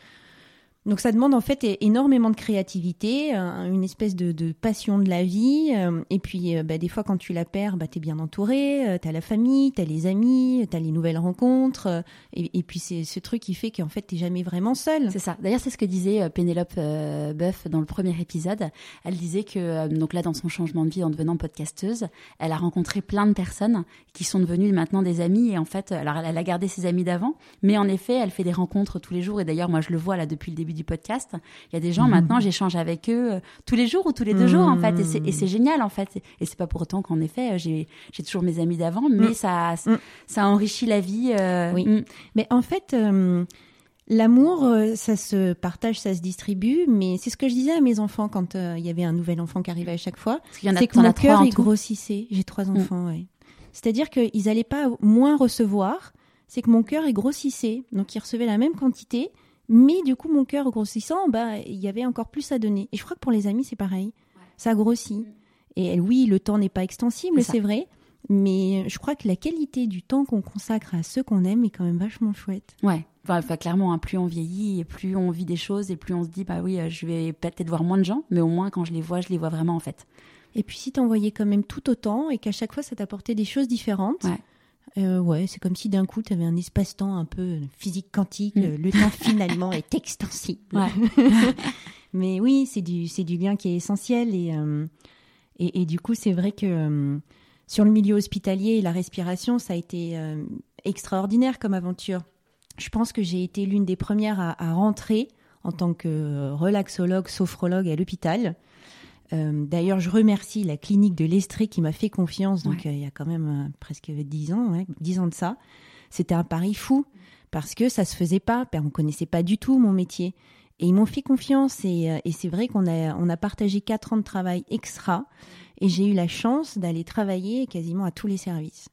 donc ça demande en fait énormément de créativité, un- une espèce de, passion de la vie. euh, et puis euh, bah, des fois quand tu la perds, bah, tu es bien entouré, euh, tu as la famille, tu as les amis, tu as les nouvelles rencontres. et, puis c'est ce truc qui fait qu'en fait tu jamais vraiment seul. C'est ça. D'ailleurs, c'est ce que disait Pénélope euh, Boeuf dans le premier épisode. Elle disait que, donc là, dans son changement de vie en devenant podcasteuse, elle a rencontré plein de personnes qui sont devenues maintenant des amies. Et en fait, alors elle a gardé ses amis d'avant, mais en effet, elle fait des rencontres tous les jours. Et d'ailleurs, moi, je le vois là depuis le début du podcast. Il y a des gens maintenant, j'échange avec eux euh, tous les jours ou tous les deux jours, en fait. Et c'est- c'est génial, en fait. Et c'est pas pour autant qu'en effet, euh, j'ai toujours mes amis d'avant, mais Mm. ça, Mm. ça enrichit la vie. euh, Oui. mm. Mais en fait, euh, L'amour, ça se partage, ça se distribue, mais c'est ce que je disais à mes enfants quand euh, il y avait un nouvel enfant qui arrivait à chaque fois. C'est que mon cœur il grossissait. J'ai trois enfants. C'est-à-dire qu'ils n'allaient pas moins recevoir, c'est que mon cœur il grossissait. Donc ils recevaient la même quantité, mais du coup mon cœur grossissant, bah il y avait encore plus à donner. Et je crois que pour les amis c'est pareil, ça grossit. Et oui, le temps n'est pas extensible, C'est vrai, mais je crois que la qualité du temps qu'on consacre à ceux qu'on aime est quand même vachement chouette. Ouais. Enfin, enfin, clairement, hein, plus on vieillit et plus on vit des choses et plus on se dit, bah oui, euh, je vais peut-être voir moins de gens, mais au moins quand je les vois, je les vois vraiment en fait. Et puis si t'en voyais quand même tout autant et qu'à chaque fois ça t'apportait des choses différentes, Ouais. Euh, ouais, c'est comme si d'un coup t'avais un espace-temps un peu physique quantique, Mm. le temps finalement est extensible. Ouais. [laughs] Mais oui, c'est du, c'est du lien qui est essentiel et, euh, et, et du coup c'est vrai que euh, sur le milieu hospitalier et la respiration, ça a été extraordinaire comme aventure. Je pense que j'ai été l'une des premières à, à rentrer en tant que relaxologue, sophrologue à l'hôpital. Euh, D'ailleurs, je remercie la clinique de l'Estrée qui m'a fait confiance, donc euh, il y a quand même euh, presque 10 ans, ouais, 10 ans de ça. C'était un pari fou, parce que ça se faisait pas, on connaissait pas du tout mon métier. Et ils m'ont fait confiance, et, et c'est vrai qu'on a, on a partagé 4 ans de travail extra, et j'ai eu la chance d'aller travailler quasiment à tous les services.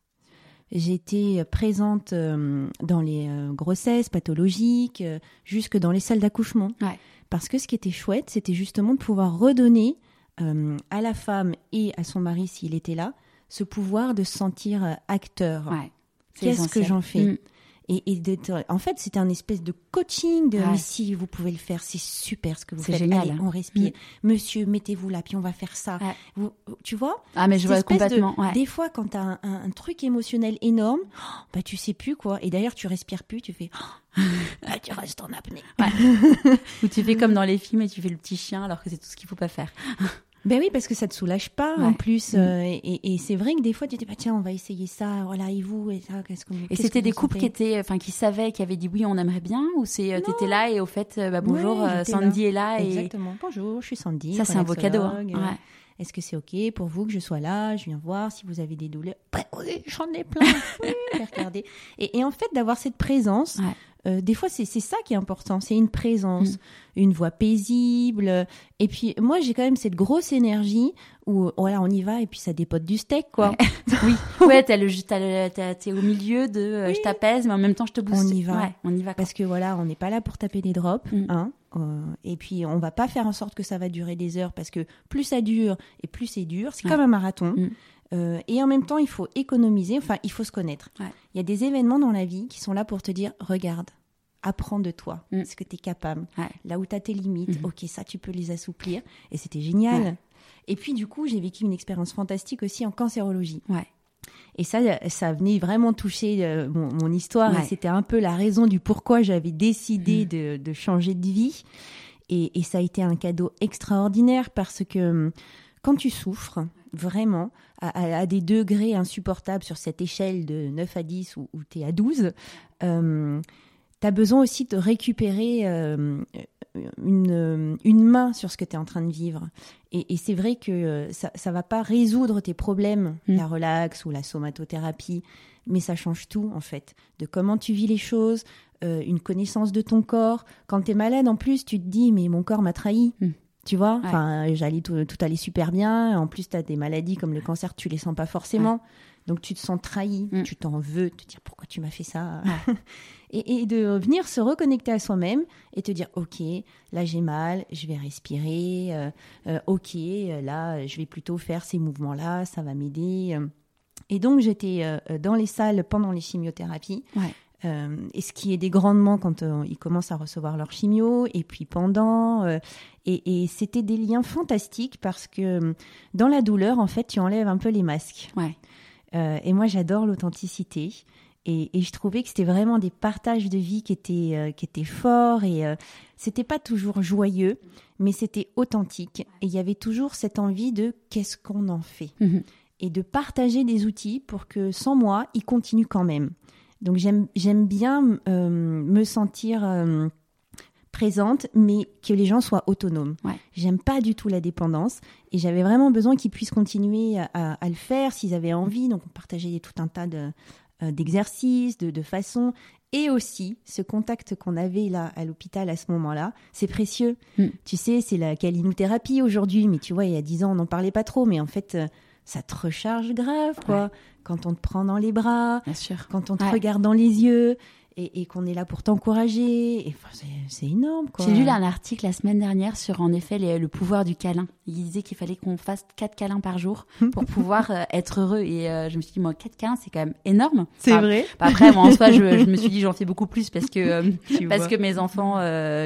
J'étais présente dans les grossesses pathologiques, jusque dans les salles d'accouchement. Ouais. Parce que ce qui était chouette, c'était justement de pouvoir redonner euh, à la femme et à son mari, s'il était là, ce pouvoir de se sentir euh, acteur. Ouais. Qu'est-ce que j'en fais Mm. Et, en fait, c'était un espèce de coaching de Ouais. mais si vous pouvez le faire, c'est super ce que vous C'est faites. génial. Allez, on respire. Monsieur, mettez-vous là, puis on va faire ça. Ouais. Vous- tu vois? Ah, mais je vois de- complètement. ouais. Des fois, quand tu as un, un- un truc émotionnel énorme, oh, [gasps] bah tu sais plus quoi. Et d'ailleurs, tu respires plus, tu fais oh, [gasps] ah, tu restes en apnée. [laughs] Ou tu fais comme dans les films et tu fais le petit chien alors que c'est tout ce qu'il faut pas faire. [laughs] Ben oui, parce que ça te soulage pas Ouais. en plus. Mm. euh, et et c'est vrai que des fois, tu dis bah tiens, on va essayer ça. Voilà, et vous et ça, qu'est-ce qu'on Et c'était des couples qui étaient, enfin, qui savaient, qui avaient dit oui, on aimerait bien, ou c'est, euh, t'étais là et au fait, euh, bah, bonjour, Ouais, Sandy est là et Exactement. Bonjour, je suis Sandy. ça, c'est un beau cadeau. hein. Ouais. Est-ce que c'est ok pour vous que je sois là? Je viens voir si vous avez des douleurs. Bah oui, j'en ai plein. [laughs] Oui, regardez. Et, et en fait, d'avoir cette présence. Euh, des fois, c'est ça qui est important. C'est une présence, Mm. une voix paisible. Et puis, moi, j'ai quand même cette grosse énergie où, voilà, on y va et puis ça dépote du steak, quoi. [laughs] oui. [laughs] Ouais, le- t'as- t'es au milieu de, euh, je t'apaise, mais en même temps, je te booste. On y va. Ouais, on y va. quoi. Parce que voilà, on n'est pas là pour taper des drops, Mm. hein. euh, et puis on va pas faire en sorte que ça va durer des heures parce que plus ça dure et plus c'est dur. C'est Ouais. comme un marathon. Mm. Euh, et en même temps, il faut économiser. Enfin, il faut se connaître. Ouais. Il y a des événements dans la vie qui sont là pour te dire regarde, apprends de toi, Mm. ce que tu es capable. Ouais. Là où tu as tes limites, Mhm. ok, ça tu peux les assouplir. Et c'était génial. Ouais. Et puis du coup, j'ai vécu une expérience fantastique aussi en cancérologie. Ouais. Et ça, ça venait vraiment toucher euh, mon, mon histoire. Ouais. Et c'était un peu la raison du pourquoi j'avais décidé Mm. de, de changer de vie. Et, et ça a été un cadeau extraordinaire parce que hum, quand tu souffres, vraiment, à, des degrés insupportables sur cette échelle de 9 à 10 où, où tu es à 12, tu as besoin aussi de récupérer euh, une, une main sur ce que tu es en train de vivre. Et, et c'est vrai que euh, ça ne va pas résoudre tes problèmes, Mm. la relax ou la somatothérapie, mais ça change tout en fait, de comment tu vis les choses, euh, une connaissance de ton corps. Quand tu es malade en plus, tu te dis mais mon corps m'a trahi. Mm. Tu vois, Ouais. enfin, j'allais tout, tout allait super bien. En plus, tu as des maladies comme le cancer, tu les sens pas forcément. Donc, tu te sens trahi, Mm. tu t'en veux, te dire pourquoi tu m'as fait ça. [laughs] et, et de venir se reconnecter à soi-même et te dire ok, là j'ai mal, je vais respirer. euh, euh, ok, là je vais plutôt faire ces mouvements-là, ça va m'aider. euh. Et donc, j'étais euh, dans les salles pendant les chimiothérapies. Ouais. Euh, et ce qui aidait grandement quand euh, ils commencent à recevoir leur chimio, et puis pendant. euh, et et c'était des liens fantastiques parce que dans la douleur, en fait, tu enlèves un peu les masques. Ouais. Euh, et moi, j'adore l'authenticité. Et, et je trouvais que c'était vraiment des partages de vie qui étaient, euh, qui étaient forts. Et euh, c'était pas toujours joyeux, mais c'était authentique. Et il y avait toujours cette envie de qu'est-ce qu'on en fait Mhm. et de partager des outils pour que sans moi, ils continuent quand même. Donc j'aime j'aime bien euh, me sentir présente, mais que les gens soient autonomes. Ouais. J'aime pas du tout la dépendance et j'avais vraiment besoin qu'ils puissent continuer à, le faire s'ils avaient envie. Donc on partageait tout un tas de euh, d'exercices, de, de façons, Et aussi, ce contact qu'on avait là à l'hôpital à ce moment-là, c'est précieux. Mm. Tu sais, c'est la calinothérapie aujourd'hui, mais tu vois, il y a dix ans, on n'en parlait pas trop, mais en fait, euh, ça te recharge grave, quoi. Quand on te prend dans les bras, Bien sûr. quand on te Ouais. regarde dans les yeux, et, et qu'on est là pour t'encourager, enfin, c'est- énorme. J'ai lu là un article la semaine dernière sur en effet les- le pouvoir du câlin. Il disait qu'il fallait qu'on fasse quatre câlins par jour pour [laughs] pouvoir euh, être heureux. Et euh, je me suis dit, moi, quatre câlins, c'est quand même énorme. C'est Enfin, vrai. Après, moi, en soi, je, je me suis dit, j'en fais beaucoup plus parce que euh, [laughs] parce vois. que mes enfants,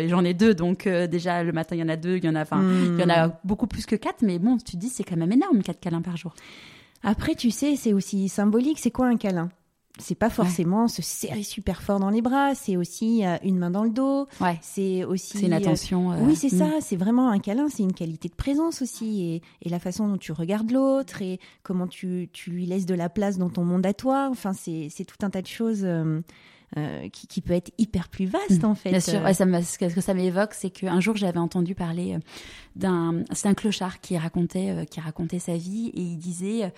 j'en ai deux, donc déjà le matin, il y en a deux, il y en a, enfin, il y en a beaucoup plus que quatre. Mais bon, tu te dis, c'est quand même énorme, quatre câlins par jour. Après, tu sais, c'est aussi symbolique. C'est quoi un câlin? C'est pas forcément se serrer super fort dans les bras. C'est aussi euh, une main dans le dos. Ouais, C'est aussi. c'est une euh, attention. euh, oui, c'est mm. ça. C'est vraiment un câlin. C'est une qualité de présence aussi. Et, et la façon dont tu regardes l'autre et comment tu, tu lui laisses de la place dans ton monde à toi. Enfin, c'est tout un tas de choses euh, qui, qui peut être hyper plus vaste, en fait. Bien sûr, ouais, ça me- ce que ça m'évoque, c'est qu'un jour j'avais entendu parler d'un, c'est un clochard qui racontait, qui racontait sa vie et il disait,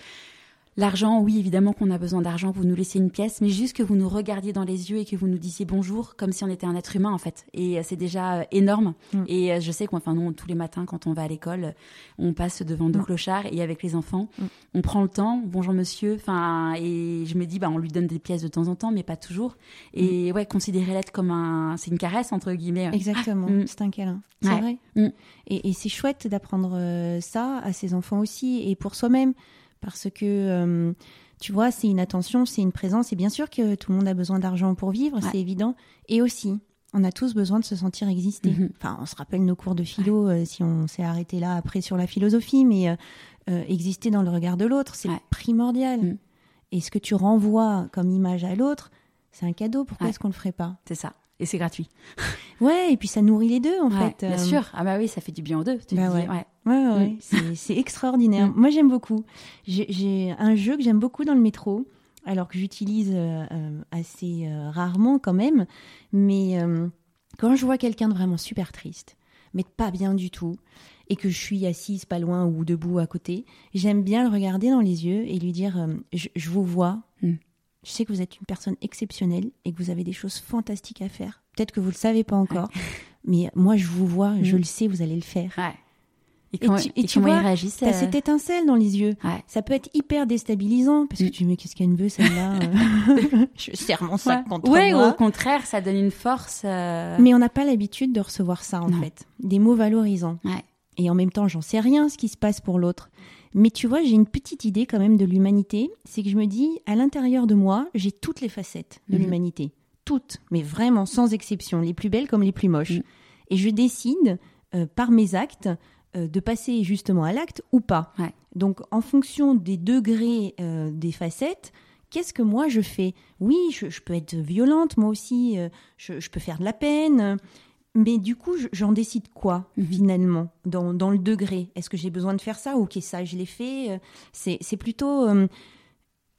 l'argent, oui évidemment qu'on a besoin d'argent, vous nous laissez une pièce, mais juste que vous nous regardiez dans les yeux et que vous nous disiez bonjour comme si on était un être humain en fait. Et euh, c'est déjà euh, énorme. Mm. Et euh, je sais qu'enfin nous tous les matins quand on va à l'école, on passe devant deux Mm. clochards et avec les enfants, Mm. on prend le temps, bonjour monsieur, enfin et je me dis bah on lui donne des pièces de temps en temps, mais pas toujours. Et ouais, considérer l'être comme un, c'est une caresse entre guillemets. Exactement, Mm. c'est un câlin, c'est Ouais. vrai. Et, et c'est chouette d'apprendre ça à ses enfants aussi et pour soi-même, parce que euh, tu vois, c'est une attention, c'est une présence. Et bien sûr que tout le monde a besoin d'argent pour vivre, Ouais. c'est évident. Et aussi, on a tous besoin de se sentir exister. Mhm. Enfin, on se rappelle nos cours de philo, euh, si on s'est arrêté là après sur la philosophie, mais euh, exister dans le regard de l'autre, c'est Ouais. primordial. Mm. Et ce que tu renvoies comme image à l'autre, c'est un cadeau. Pourquoi est-ce qu'on le ferait pas? C'est ça. Et c'est gratuit. Ouais, et puis ça nourrit les deux en Ouais, fait. Bien Euh, sûr. Ah bah oui, ça fait du bien aux deux. Tu Bah te ouais. ouais. Ouais, ouais, ouais. Mm. C'est- extraordinaire. Mm. Moi, j'aime beaucoup. J'ai- un jeu que j'aime beaucoup dans le métro, alors que j'utilise euh, euh, assez euh, rarement quand même. Mais quand je vois quelqu'un de vraiment super triste, mais pas bien du tout, et que je suis assise pas loin ou debout à côté, j'aime bien le regarder dans les yeux et lui dire je, je vous vois. Je sais que vous êtes une personne exceptionnelle et que vous avez des choses fantastiques à faire. Peut-être que vous le savez pas encore, [laughs] mais moi je vous vois, je Mm. le sais, vous allez le faire. Ouais. Et, tu- et et tu vois, réagissent T'as euh, cette étincelle dans les yeux. Ouais. Ça peut être hyper déstabilisant parce que Mm. tu me dis qu'est-ce qu'elle me veut celle-là euh [laughs] Je serre mon sac Ouais, contre Ouais, ou moi. au contraire, ça donne une force. euh, Mais on n'a pas l'habitude de recevoir ça en Non. fait, des mots valorisants. Ouais. Et en même temps, j'en sais rien ce qui se passe pour l'autre. Mais tu vois, j'ai une petite idée quand même de l'humanité, c'est que je me dis, à l'intérieur de moi, j'ai toutes les facettes de Mhm. l'humanité. Toutes, mais vraiment sans exception, les plus belles comme les plus moches. Mhm. Et je décide, euh, par mes actes, euh, de passer justement à l'acte ou pas. Ouais. Donc, en fonction des degrés euh, des facettes, qu'est-ce que moi je fais? Oui, je, je peux être violente, moi aussi, je, je peux faire de la peine, mais du coup, je- j'en décide quoi Mhm. finalement? Dans, dans le degré Est-ce que j'ai besoin de faire ça Ok, ça, je l'ai fait? euh, C'est c'est plutôt. euh,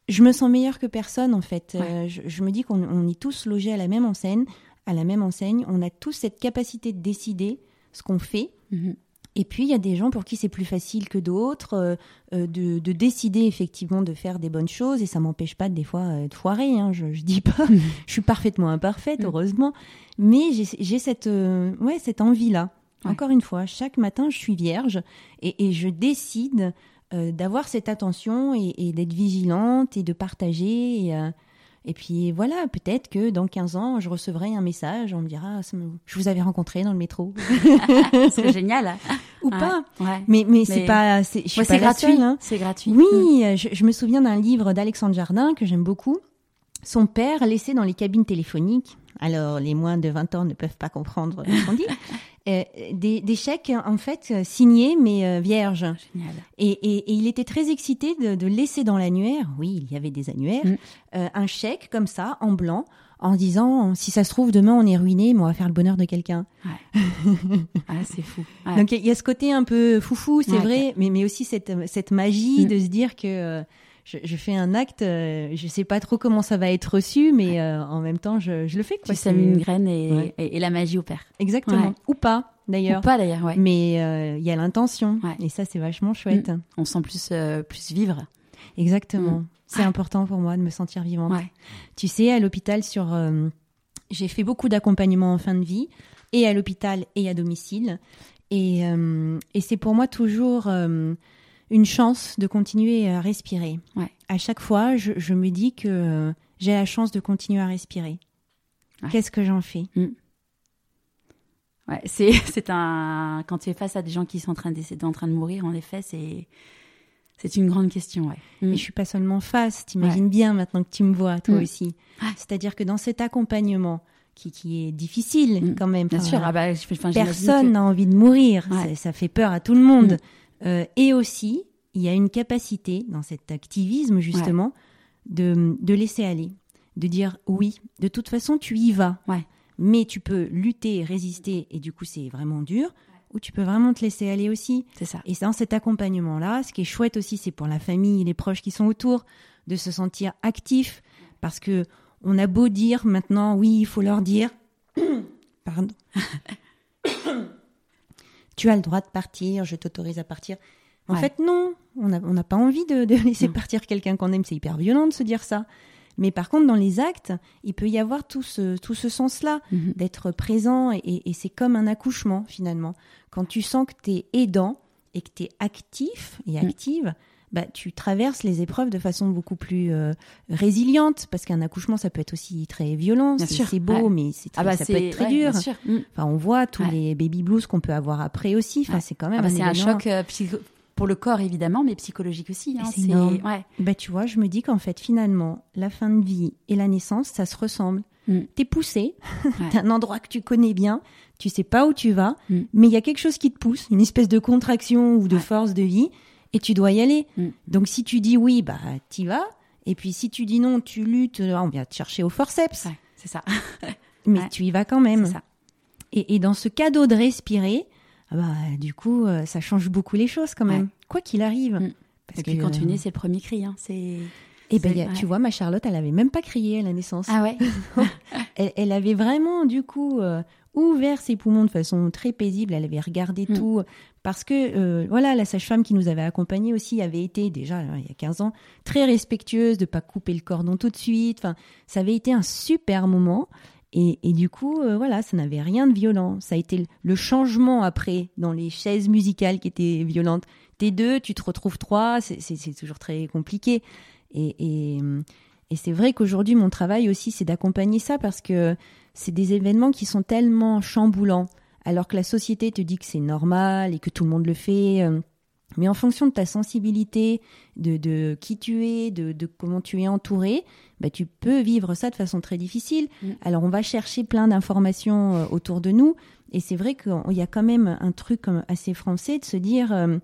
je me sens meilleure que personne en fait. Euh, je, je me dis qu'on on est tous logés à la même enseigne, à la même enseigne. On a tous cette capacité de décider ce qu'on fait. Mhm. Et puis, il y a des gens pour qui c'est plus facile que d'autres euh, euh, de, de décider effectivement de faire des bonnes choses. Et ça m'empêche pas des fois euh, de foirer. Hein, je, je dis pas, [laughs] je suis parfaitement imparfaite, Mhm. heureusement. Mais j'ai j'ai cette, euh, ouais, cette envie-là. Ouais. Encore une fois, chaque matin, je suis vierge et, et je décide euh, d'avoir cette attention et, et d'être vigilante et de partager. Et, euh, et puis voilà, peut-être que dans 15 ans, je recevrai un message, on me dira, Ah, je vous avais rencontré dans le métro. [laughs] c'est génial. Ou Ouais. pas. Ouais. Mais, mais, c'est Mais- pas, c'est, Ouais, pas c'est la gratuit. hein. C'est gratuit. Oui, euh, je, je me souviens d'un livre d'Alexandre Jardin que j'aime beaucoup. Son père laissé dans les cabines téléphoniques. Alors, les moins de 20 ans ne peuvent pas comprendre ce qu'on dit. [laughs] Euh, des, des chèques, en fait, signés, mais euh, vierges. Génial. Et, et- et il était très excité de, de laisser dans l'annuaire, oui, il y avait des annuaires, Mm. euh, un chèque comme ça, en blanc, en disant, si ça se trouve, demain on est ruiné, mais on va faire le bonheur de quelqu'un. [laughs] Ah, c'est fou. Ouais. Donc il y a ce côté un peu foufou, c'est Ouais. vrai, mais, mais aussi cette, cette magie Mm. de se dire que euh, je, je fais un acte, euh, je sais pas trop comment ça va être reçu, mais euh, en même temps je, je le fais. Quoi. tu sèmes une graine et, Ouais. et, et la magie opère. Exactement. Ouais. Ou pas, d'ailleurs. Ou pas d'ailleurs, ouais. Mais euh, il y a l'intention, Ouais. et ça c'est vachement chouette. On sent plus, euh, plus vivre. Exactement. Mm. C'est important pour moi de me sentir vivante. Ouais. Tu sais, à l'hôpital sur euh, J'ai fait beaucoup d'accompagnement en fin de vie, et à l'hôpital et à domicile. Et, euh, et c'est pour moi toujours euh, une chance de continuer à respirer. Ouais. À chaque fois, je, je me dis que euh, j'ai la chance de continuer à respirer. Ouais. Qu'est-ce que j'en fais? Ouais, [laughs] c'est un quand tu es face à des gens qui sont en train de en train de mourir en effet, c'est c'est une grande question, ouais. Mm. Et je suis pas seulement face, t'imagines bien maintenant que tu me vois, toi Mm. aussi. C'est-à-dire que dans cet accompagnement, qui, qui est difficile quand même, Bien enfin, sûr, ah bah, je- enfin, j'imagine personne que- n'a envie de mourir, Ouais. ça, fait peur à tout le monde. Euh, et aussi, il y a une capacité dans cet activisme justement de, de laisser aller, de dire oui, de toute façon tu y vas, Ouais. mais tu peux lutter, résister, et du coup c'est vraiment dur, ou tu peux vraiment te laisser aller aussi. c'est ça. Et dans cet accompagnement-là, ce qui est chouette aussi, c'est pour la famille et les proches qui sont autour, de se sentir actifs, parce que on a beau dire maintenant, oui, il faut leur dire, [coughs] pardon, [coughs] [coughs] tu as le droit de partir, je t'autorise à partir. En Ouais. fait, non, on n'a on pas envie de, de laisser Non. partir quelqu'un qu'on aime, c'est hyper violent de se dire ça. Mais par contre, dans les actes, il peut y avoir tout ce, tout ce sens-là Mhm. d'être présent et, et- et c'est comme un accouchement finalement. Quand tu sens que tu es aidant et que tu es actif et Mm. active, bah, tu traverses les épreuves de façon beaucoup plus euh, résiliente parce qu'un accouchement ça peut être aussi très violent, c'est beau ouais. mais Ah bah ça peut être très ouais, dur. Mm. Enfin, on voit tous Ouais. les baby blues qu'on peut avoir après aussi. Enfin, c'est quand même Ah bah, un c'est un choc euh, psycho- pour le corps évidemment, mais psychologique aussi. Hein, c'est énorme. ouais. Bah, tu vois, je me dis qu'en fait, finalement, la fin de vie et la naissance, ça se ressemble. Mm. T'es poussé, Ouais. [laughs] un endroit que tu connais bien, tu sais pas où tu vas, Mm. mais il y a quelque chose qui te pousse, une espèce de contraction ou de Ouais. force de vie, et tu dois y aller. Mm. Donc si tu dis oui, bah t'y vas, et puis si tu dis non, tu luttes, euh, on vient te chercher au forceps, Ouais, c'est ça. [laughs] mais Ouais. tu y vas quand même. Ça. Et, et dans ce cadeau de respirer, ah bah, du coup, euh, ça change beaucoup les choses quand même, Ouais. quoi qu'il arrive. Mm. Parce Et puis que, quand tu nais, c'est le premier cri. Hein. C'est. eh ben, a- tu vois, ma Charlotte, elle avait même pas crié à la naissance. Ah ouais. [laughs] Elle, elle avait vraiment, du coup, euh, ouvert ses poumons de façon très paisible. Elle avait regardé Mm. tout. Parce que, euh, voilà, la sage-femme qui nous avait accompagnés aussi avait été, déjà, hein, il y a 15 ans, très respectueuse de pas couper le cordon tout de suite. Enfin, ça avait été un super moment. Et, et du coup, euh, voilà, ça n'avait rien de violent. Ça a été le- changement après dans les chaises musicales qui étaient violentes. T'es deux, tu te retrouves trois, c'est toujours très compliqué. Et, et, et c'est vrai qu'aujourd'hui, mon travail aussi, c'est d'accompagner ça parce que c'est des événements qui sont tellement chamboulants, alors que la société te dit que c'est normal et que tout le monde le fait. euh, Mais en fonction de ta sensibilité, de, de qui tu es, de, de comment tu es entouré, bah, tu peux vivre ça de façon très difficile. Mm. Alors on va chercher plein d'informations euh, autour de nous. Et c'est vrai qu'il y a quand même un truc euh, assez français de se dire euh,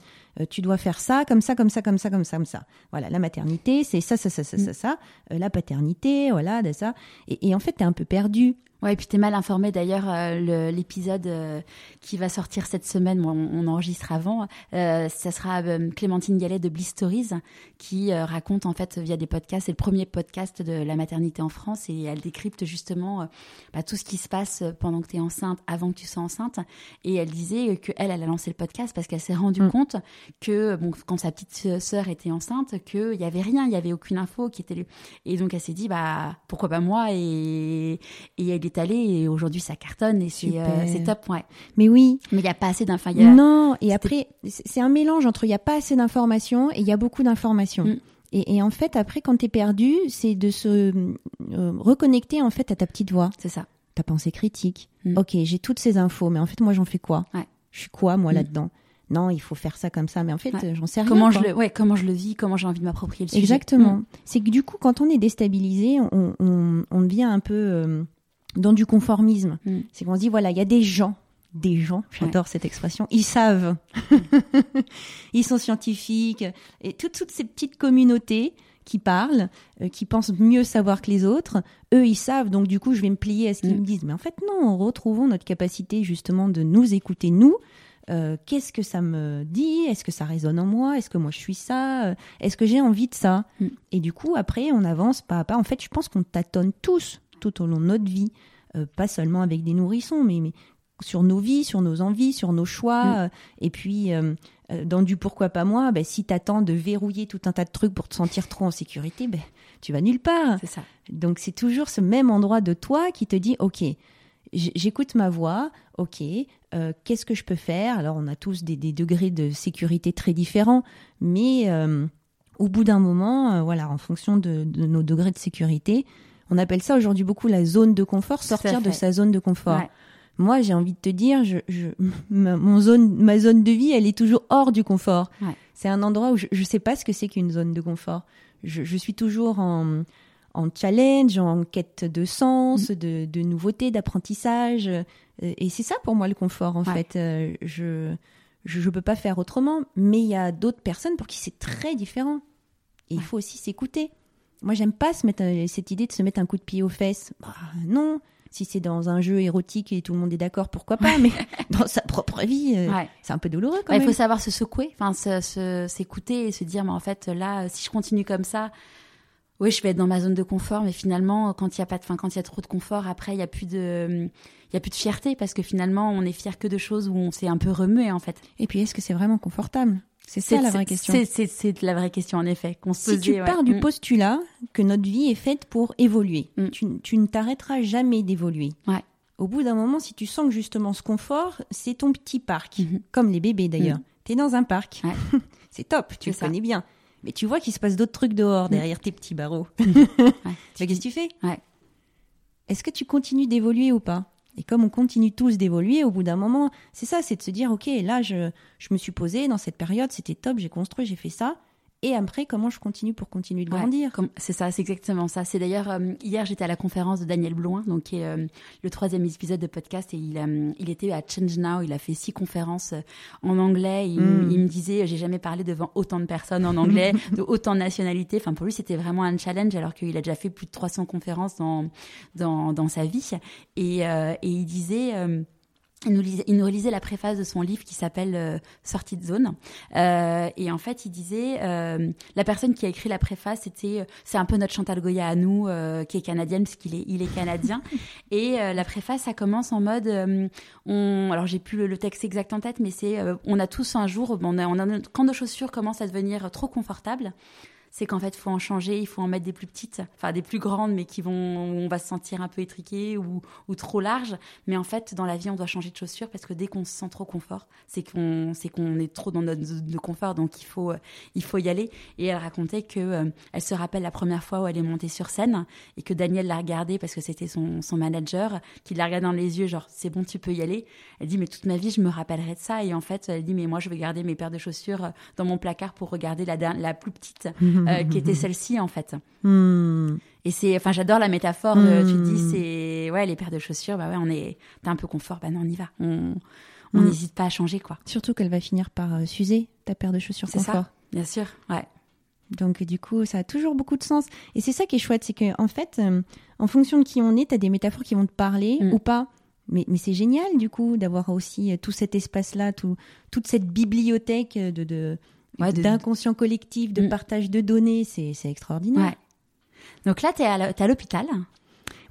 tu dois faire ça, comme ça, comme ça, comme ça, comme ça, comme ça. Voilà, la maternité, c'est ça, ça, ça, ça, Mm. ça, ça. Euh, la paternité, voilà, de ça. Et, et en fait, t'es un peu perdu. Ouais, et puis t'es mal informé d'ailleurs. euh, L'épisode euh, qui va sortir cette semaine, on, on enregistre avant. euh, ça sera Clémentine Gallet de Bliss Stories qui raconte en fait via des podcasts. C'est le premier podcast de la maternité en France et elle décrypte justement bah, tout ce qui se passe pendant que tu es enceinte, avant que tu sois enceinte. Et elle disait que elle, elle a lancé le podcast parce qu'elle s'est rendue Mm. compte que bon, quand sa petite sœur était enceinte, qu'il y avait rien, il y avait aucune info qui était. Et donc elle s'est dit bah pourquoi pas moi et et elle est et aujourd'hui ça cartonne et c'est euh, c'est top ouais. Mais oui, Mais il y a pas assez a- Non, et après, c'est un mélange entre il n'y a pas assez d'informations et il y a beaucoup d'informations. Mm. Et, et en fait, après, quand tu es perdu, c'est de se euh, reconnecter en fait à ta petite voix, C'est ça. ta pensée critique. Mm. Ok, j'ai toutes ces infos, mais en fait, moi, j'en fais quoi? Ouais. Je suis quoi, moi, Mm. là-dedans? Non, il faut faire ça comme ça, mais en fait, Ouais. euh, j'en sais rien. Comment quoi. je le ouais comment je le vis, comment j'ai envie de m'approprier le sujet. Exactement. C'est que du coup, quand on est déstabilisé, on, on, on devient un peu euh, dans du conformisme. Mm. C'est qu'on se dit, voilà, il y a des gens, des gens, j'adore cette expression, ils savent. [laughs] ils sont scientifiques. Et toutes, toutes ces petites communautés qui parlent, euh, qui pensent mieux savoir que les autres, eux, ils savent. Donc, du coup, je vais me plier à ce qu'ils Mm. me disent. Mais en fait, non, retrouvons notre capacité justement de nous écouter, nous. Euh, Qu'est-ce que ça me dit? Est-ce que ça résonne en moi? Est-ce que moi je suis ça? Euh, Est-ce que j'ai envie de ça? Mm. Et du coup, après, on avance pas à pas. En fait, je pense qu'on tâtonne tous tout au long de notre vie, Euh, pas seulement avec des nourrissons, mais, mais sur nos vies, sur nos envies, sur nos choix. Mm. Euh, Et puis, euh, dans du pourquoi pas moi, ben, si t'attends de verrouiller tout un tas de trucs pour te sentir trop en sécurité, ben, tu vas nulle part. C'est ça. Donc c'est toujours ce même endroit de toi qui te dit, ok, j'écoute ma voix, ok, euh, qu'est-ce que je peux faire? Alors on a tous des, des degrés de sécurité très différents, mais euh, au bout d'un moment, euh, voilà, en fonction de, de nos degrés de sécurité, on appelle ça aujourd'hui beaucoup la zone de confort, sortir de sa zone de confort. Ouais. Moi, j'ai envie de te dire, je, je, [laughs] ma, mon zone, ma zone de vie, elle est toujours hors du confort. Ouais. C'est un endroit où je ne sais pas ce que c'est qu'une zone de confort. Je, je suis toujours en, en challenge, en quête de sens, Mm. de, de nouveautés, d'apprentissage. Et c'est ça pour moi le confort, en Ouais. fait. Euh, Je je ne peux pas faire autrement, mais il y a d'autres personnes pour qui c'est très différent. Et il faut aussi s'écouter. Moi, j'aime pas se mettre, euh, cette idée de se mettre un coup de pied aux fesses. Bah, non. Si c'est dans un jeu érotique et tout le monde est d'accord, pourquoi pas Mais [laughs] dans sa propre vie, euh, Ouais. c'est un peu douloureux quand Ouais, il faut savoir se secouer, enfin s'écouter et se dire, mais en fait, là, si je continue comme ça, oui, je vais être dans ma zone de confort, mais finalement, quand il y a pas de, fin, quand il y a trop de confort, après, il y a plus de, il y a plus de fierté parce que finalement, on est fier que de choses où on s'est un peu remué en fait. Et puis, est-ce que c'est vraiment confortable? C'est ça la vraie question. C'est- la vraie question en effet. Qu'on se Si tu ouais. pars du Mm. postulat que notre vie est faite pour évoluer, Mm. tu, tu ne t'arrêteras jamais d'évoluer. Ouais. Au bout d'un moment, si tu sens que justement ce confort, c'est ton petit parc, Mhm. comme les bébés d'ailleurs. Tu es dans un parc. Ouais. [laughs] c'est top, tu le ça. connais bien. Mais tu vois qu'il se passe d'autres trucs dehors, Mm. derrière tes petits barreaux. [laughs] Qu'est-ce que tu fais? Est-ce que tu continues d'évoluer ou pas? Et comme on continue tous d'évoluer, au bout d'un moment, c'est ça, c'est de se dire, ok, là, je, je me suis posé dans cette période, c'était top, j'ai construit, j'ai fait ça. Et après, comment je continue pour continuer de grandir? C'est ça, c'est exactement ça. C'est d'ailleurs euh, hier j'étais à la conférence de Daniel Blouin, donc qui est euh, le troisième épisode de podcast et il a, il était à Change Now. Il a fait six conférences euh, en anglais. Il, Mm. il me disait j'ai jamais parlé devant autant de personnes en anglais, [laughs] de autant de nationalités. Enfin pour lui c'était vraiment un challenge alors qu'il a déjà fait plus de 300 conférences dans dans, dans sa vie et, euh, et il disait euh, il nous, lisait, il nous relisait la préface de son livre qui s'appelle euh, Sortie de zone. Euh, et en fait, il disait, euh, la personne qui a écrit la préface, c'était, euh, c'est un peu notre Chantal Goya à nous, euh, qui est canadienne, parce qu'il est, il est canadien. [laughs] et euh, la préface, ça commence en mode, euh, on, alors j'ai plus le, le texte exact en tête, mais c'est, euh, on a tous un jour, on a, on a, quand nos chaussures commencent à devenir trop confortables, c'est qu'en fait, faut en changer, il faut en mettre des plus petites, enfin des plus grandes, mais qui vont, on va se sentir un peu étriqué ou, ou trop large. Mais en fait, dans la vie, on doit changer de chaussures parce que dès qu'on se sent trop confort, c'est qu'on, c'est qu'on est trop dans notre zone de confort, donc il faut, euh, il faut y aller. Et elle racontait que euh, elle se rappelle la première fois où elle est montée sur scène et que Daniel l'a regardée parce que c'était son, son manager, qui l'a regardée dans les yeux, genre c'est bon, tu peux y aller. Elle dit mais toute ma vie, je me rappellerai de ça. Et en fait, elle dit mais moi, je vais garder mes paires de chaussures euh, dans mon placard pour regarder la, la plus petite euh, qui était celle-ci en fait. Et c'est, enfin, j'adore la métaphore. de- tu te dis, c'est, ouais, les paires de chaussures, bah ouais, on est, t'as un peu confort, bah non, on y va. On, on n'hésite pas à changer, quoi. Surtout qu'elle va finir par euh, s'user, ta paire de chaussures C'est ça. Bien sûr, ouais. Donc du coup, ça a toujours beaucoup de sens. Et c'est ça qui est chouette, c'est que en fait, euh, en fonction de qui on est, tu as des métaphores qui vont te parler Mm. ou pas. Mais, mais c'est génial du coup d'avoir aussi tout cet espace-là, tout, toute cette bibliothèque de, de, Ouais, de- d'inconscient collectif, de Mm. partage de données, c'est, c'est extraordinaire. Ouais. Donc là, t'es à, la- t'es à l'hôpital.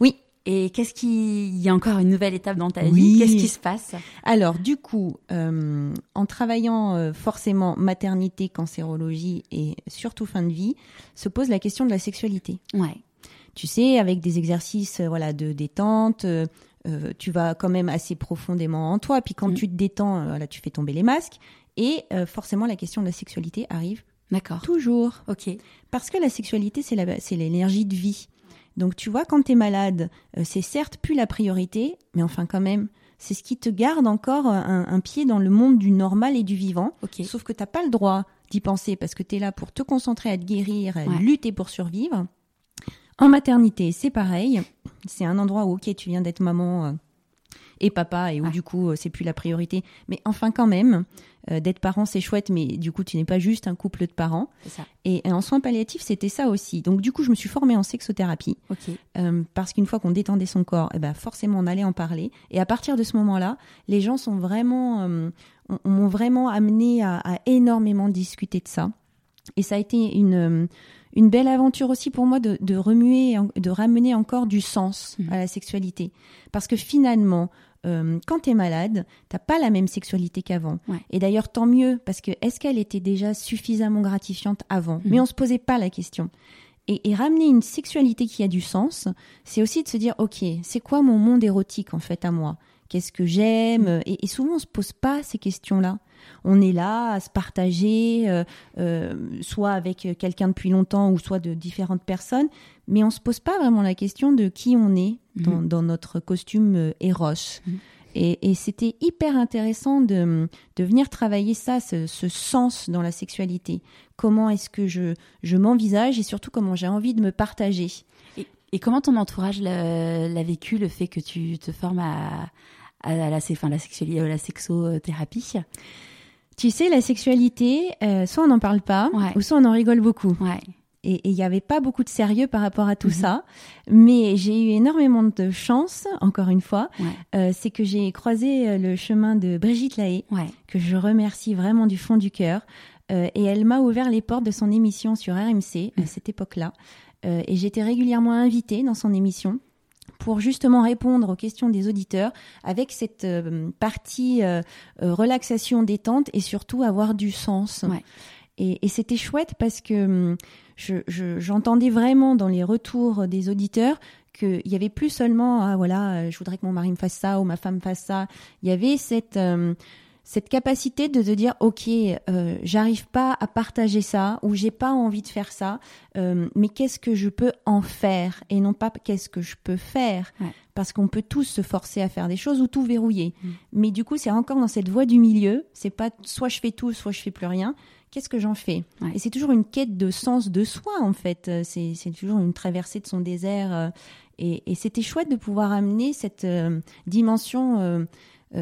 Oui. Et qu'est-ce qui, il y a encore une nouvelle étape dans ta Oui. vie Qu'est-ce qui se passe? Alors du coup, euh, en travaillant euh, forcément maternité, cancérologie et surtout fin de vie, se pose la question de la sexualité. Ouais. tu sais, avec des exercices euh, voilà de détente, euh, euh, tu vas quand même assez profondément en toi. Puis quand Mm. tu te détends, euh, voilà, tu fais tomber les masques. Et euh, forcément, la question de la sexualité arrive D'accord. toujours. Ok. Parce que la sexualité, c'est l'énergie de vie. Donc tu vois, quand tu es malade, euh, c'est certes plus la priorité, mais enfin quand même, c'est ce qui te garde encore un, un pied dans le monde du normal et du vivant. Ok. Sauf que t'as pas le droit d'y penser parce que tu es là pour te concentrer à te guérir, à Ouais. lutter pour survivre. En maternité, c'est pareil. C'est un endroit où, ok, tu viens d'être maman euh, et papa et où du coup, euh, c'est plus la priorité. Mais enfin, quand même, euh, d'être parent, c'est chouette, mais du coup, tu n'es pas juste un couple de parents. Ça. Et, et en soins palliatifs, c'était ça aussi. Donc, du coup, je me suis formée en sexothérapie Ok. euh, parce qu'une fois qu'on détendait son corps, eh ben forcément on allait en parler. Et à partir de ce moment-là, les gens sont vraiment, euh, on- on m'ont vraiment amené à, à énormément discuter de ça. Et ça a été une une belle aventure aussi pour moi de, de remuer, de ramener encore du sens Mhm. à la sexualité, parce que finalement, euh, quand tu es malade, t'as pas la même sexualité qu'avant. Ouais. Et d'ailleurs, tant mieux, parce que est-ce qu'elle était déjà suffisamment gratifiante avant Mhm. Mais on se posait pas la question. Et, et ramener une sexualité qui a du sens, c'est aussi de se dire, ok, c'est quoi mon monde érotique en fait à moi? Qu'est-ce que j'aime? Et, et souvent, on se pose pas ces questions-là. On est là à se partager, euh, euh, soit avec quelqu'un depuis longtemps ou soit de différentes personnes, mais on se pose pas vraiment la question de qui on est dans, dans notre costume euh, Eros. Mhm. Et, et c'était hyper intéressant de, de venir travailler ça, ce, ce sens dans la sexualité. Comment est-ce que je, je m'envisage et surtout comment j'ai envie de me partager. Et, et comment ton entourage l'a, l'a vécu, le fait que tu te formes à, à la, enfin, la, sexualité, la sexothérapie? Tu sais, la sexualité, euh, soit on n'en parle pas, Ouais. ou soit on en rigole beaucoup. Ouais. Et il n'y avait pas beaucoup de sérieux par rapport à tout Mhm. ça. Mais j'ai eu énormément de chance, encore une fois. Ouais. Euh, c'est que j'ai croisé euh, le chemin de Brigitte Lahaye, Ouais. que je remercie vraiment du fond du cœur. Euh, et elle m'a ouvert les portes de son émission sur RMC à cette époque-là. Euh, et j'étais régulièrement invitée dans son émission pour justement répondre aux questions des auditeurs avec cette partie relaxation détente et surtout avoir du sens. Ouais. Et, et c'était chouette parce que hum, je, je- j'entendais vraiment dans les retours des auditeurs qu'il y avait plus seulement ah voilà je voudrais que mon mari me fasse ça ou ma femme fasse ça. Il y avait cette euh, cette capacité de te dire ok euh, j'arrive pas à partager ça ou j'ai pas envie de faire ça euh, mais qu'est-ce que je peux en faire et non pas qu'est-ce que je peux faire? Ouais. parce qu'on peut tous se forcer à faire des choses ou tout verrouiller Mm. mais du coup c'est encore dans cette voie du milieu c'est pas soit je fais tout soit je fais plus rien qu'est-ce que j'en fais? Ouais. et c'est toujours une quête de sens de soi en fait Euh, c'est toujours une traversée de son désert euh, et, et c'était chouette de pouvoir amener cette euh, dimension euh,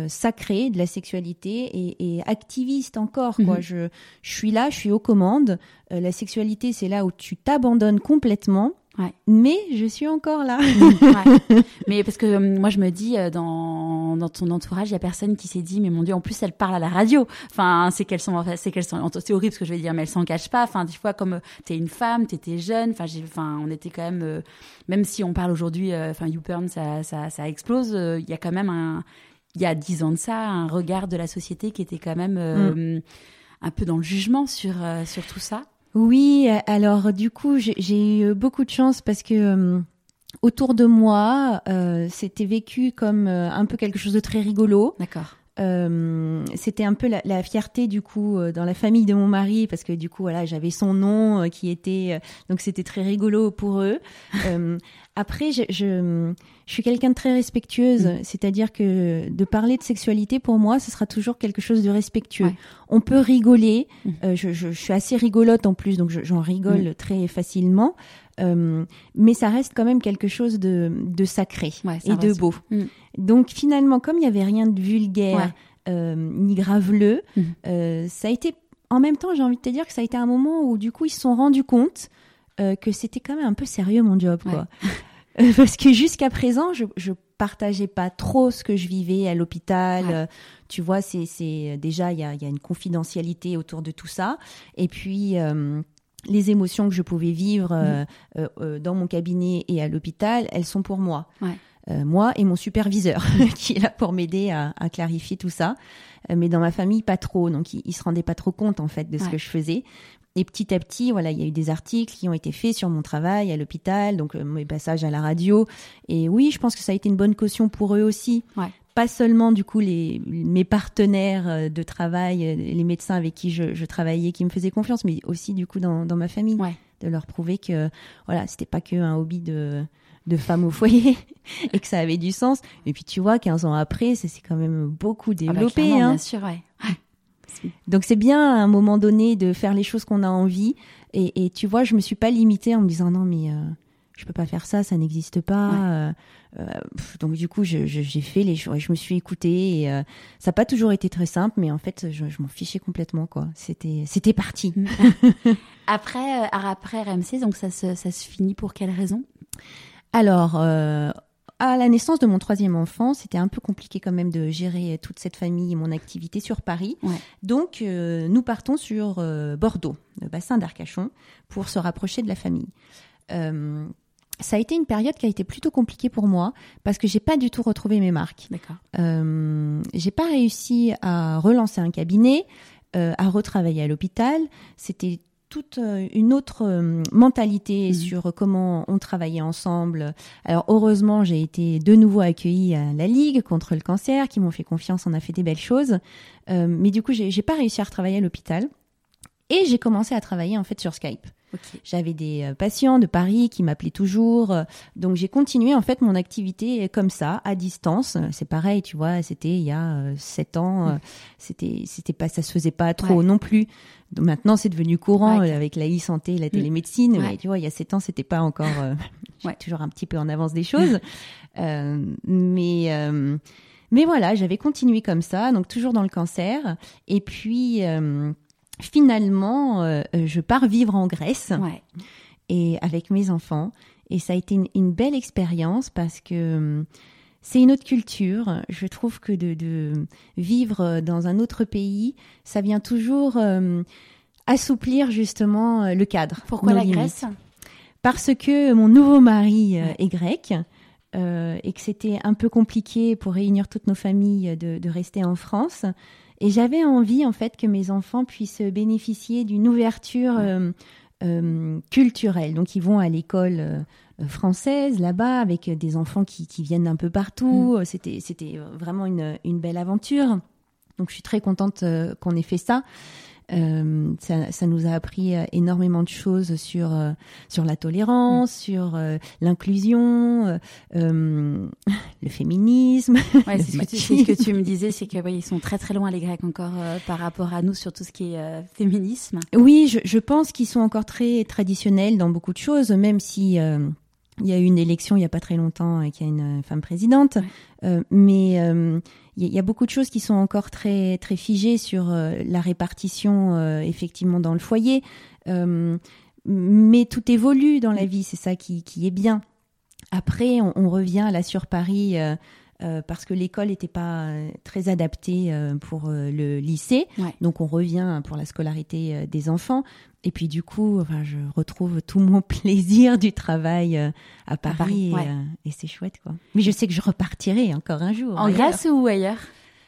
sacrée de la sexualité et, et activiste encore quoi. Mhm. Je, je suis là, je suis aux commandes. La sexualité, c'est là où tu t'abandonnes complètement. Ouais. Mais je suis encore là. [laughs] Ouais. Mais parce que euh, moi je me dis euh, dans, dans ton entourage il y a personne qui s'est dit mais mon dieu en plus elle parle à la radio enfin c'est qu'elles sont c'est qu'elles sont c'est horrible ce que je vais dire mais elles s'en cachent pas enfin des fois comme euh, t'es une femme t'étais jeune enfin j'ai enfin on était quand même même si on parle aujourd'hui enfin YouPorn ça ça ça explose il y a quand même un il y a dix ans de ça un regard de la société qui était quand même euh, un peu dans le jugement sur sur tout ça Oui, alors du coup, j'ai- j'ai eu beaucoup de chance parce que euh, autour de moi, euh, c'était vécu comme euh, un peu quelque chose de très rigolo. d'accord Euh, c'était un peu la, la fierté du coup euh, dans la famille de mon mari parce que du coup voilà j'avais son nom euh, qui était donc c'était très rigolo pour eux. [laughs] Euh, après je, je, je suis quelqu'un de très respectueuse, Mm. c'est-à-dire que de parler de sexualité pour moi ce sera toujours quelque chose de respectueux. Ouais. On peut rigoler, Mm. euh, je, je, je suis assez rigolote en plus donc je- j'en rigole très facilement. Euh, mais ça reste quand même quelque chose de, de sacré Ouais, et de beau. Mm. Donc finalement, comme il n'y avait rien de vulgaire Ouais. euh, ni graveleux, Mhm. euh, ça a été, en même temps, j'ai envie de te dire que ça a été un moment où du coup ils se sont rendus compte que c'était quand même un peu sérieux mon job, quoi. [laughs] Parce que jusqu'à présent, je, je partageais pas trop ce que je vivais à l'hôpital. Ouais. Euh, tu vois, c'est, déjà il y a, il y a une confidentialité autour de tout ça. Et puis euh, les émotions que je pouvais vivre euh, euh, euh, dans mon cabinet et à l'hôpital, elles sont pour moi. Ouais. Euh, moi et mon superviseur [laughs] qui est là pour m'aider à, à clarifier tout ça. Mais dans ma famille, pas trop. Donc, ils, ils se rendaient pas trop compte, en fait, de ce que je faisais. Et petit à petit, voilà, il y a eu des articles qui ont été faits sur mon travail à l'hôpital, donc mes passages à la radio. Et oui, je pense que ça a été une bonne caution pour eux aussi. Ouais. Pas seulement, du coup, les, mes partenaires euh, de travail, euh, les médecins avec qui je, je travaillais, qui me faisaient confiance, mais aussi, du coup, dans, dans ma famille. Ouais. De leur prouver que, voilà, c'était pas que un hobby de, de femme au foyer [laughs] et que ça avait du sens. Et puis, tu vois, 15 ans après, ça s'est quand même beaucoup Ah bah, développé. hein. bien sûr ouais Donc c'est bien à un moment donné de faire les choses qu'on a envie. Et, et tu vois, je me suis pas limitée en me disant non mais euh, je peux pas faire ça, ça n'existe pas. Ouais. Euh, euh, pff, donc du coup, je- je- j'ai fait les choses, je me suis écoutée. Et, euh, ça n'a pas toujours été très simple, mais en fait, je, je m'en fichais complètement quoi. C'était c'était parti. [laughs] Après, euh, après RMC, donc ça se, ça se finit pour quelle raison? Alors, à la naissance de mon troisième enfant, c'était un peu compliqué quand même de gérer toute cette famille et mon activité sur Paris. Ouais. Donc, nous partons sur Bordeaux, le bassin d'Arcachon, pour se rapprocher de la famille. Ça a été une période qui a été plutôt compliquée pour moi parce que j'ai pas du tout retrouvé mes marques. D'accord. Euh, j'ai pas réussi à relancer un cabinet, euh, à retravailler à l'hôpital. C'était toute euh, une autre euh, mentalité Mhm. sur comment on travaillait ensemble. Alors heureusement, j'ai été de nouveau accueillie à la Ligue contre le cancer, qui m'ont fait confiance, on a fait des belles choses. Euh, mais du coup, j'ai pas réussi à retravailler à l'hôpital. Et j'ai commencé à travailler en fait sur Skype. J'avais des euh, patients de Paris qui m'appelaient toujours, euh, donc j'ai continué en fait mon activité comme ça, à distance. C'est pareil, tu vois, c'était il y a euh, sept ans, c'était c'était pas, ça se faisait pas trop Ouais. non plus. Donc maintenant c'est devenu courant Ouais, avec la e-santé, la télémédecine. Ouais. Mais tu vois, il y a sept ans c'était pas encore, euh, [laughs] Ouais. toujours un petit peu en avance des choses. [laughs] Euh, mais mais voilà, j'avais continué comme ça, donc toujours dans le cancer. Et puis finalement, euh, je pars vivre en Grèce Ouais. et avec mes enfants. Et ça a été une, une belle expérience parce que hum, c'est une autre culture. Je trouve que de, de vivre dans un autre pays, ça vient toujours hum, assouplir justement euh, le cadre. Pourquoi la limites. Grèce? Parce que mon nouveau mari euh, Ouais. est grec. euh, et que c'était un peu compliqué pour réunir toutes nos familles de, de rester en France. Et j'avais envie, en fait, que mes enfants puissent bénéficier d'une ouverture euh, euh, culturelle. Donc, ils vont à l'école euh, française, là-bas, avec des enfants qui, qui viennent d'un peu partout. C'était, c'était vraiment une, une belle aventure. Donc, je suis très contente qu'on ait fait ça. Euh, ça, ça nous a appris euh, énormément de choses sur euh, sur la tolérance, sur euh, l'inclusion, [laughs] le féminisme. Ouais, c'est ce, que que tu me disais, c'est que ouais, ils sont très très loin les Grecs encore euh, par rapport à nous sur tout ce qui est euh, féminisme. Oui, je, je pense qu'ils sont encore très traditionnels dans beaucoup de choses, même si euh, il y a eu une élection il y a pas très longtemps et qu'il y a une euh, femme présidente. Euh, mais euh, il y, a- il y a beaucoup de choses qui sont encore très très figées sur euh, la répartition effectivement dans le foyer. Mais tout évolue dans la vie, c'est ça qui, qui est bien. Après, on, on revient là sur Paris euh, parce que l'école n'était pas euh, très adaptée euh, pour le lycée. Ouais. Donc on revient pour la scolarité des enfants. Et puis du coup, enfin, je retrouve tout mon [laughs] plaisir du travail euh, à Paris, Paris, ouais. euh, et c'est chouette quoi. Mais je sais que je repartirai encore un jour. En. Grèce ou ailleurs?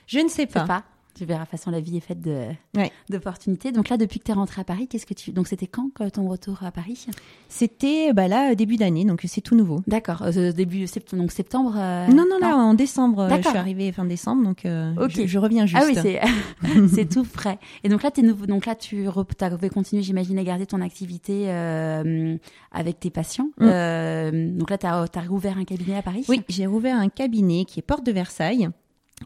Je ne sais Je sais pas. pas. Tu verras, façon, la vie est faite de Ouais. d'opportunités. Donc là, depuis que tu es rentrée à Paris, qu'est-ce que tu... Donc c'était quand que ton retour à Paris? C'était bah là début d'année, donc c'est tout nouveau. D'accord, euh, début septembre, donc septembre. euh, non non là en décembre, euh, je D'accord. suis arrivée fin décembre, donc euh, Ok. je, je reviens juste. Ah oui, c'est [laughs] [laughs] c'est tout frais. Et donc là, t'es nouveau. Donc là, tu avais continué, j'imagine, à garder ton activité euh, avec tes patients. Mm. Euh, donc là, tu as, rouvert un cabinet à Paris? Oui, j'ai ouvert un cabinet qui est porte de Versailles.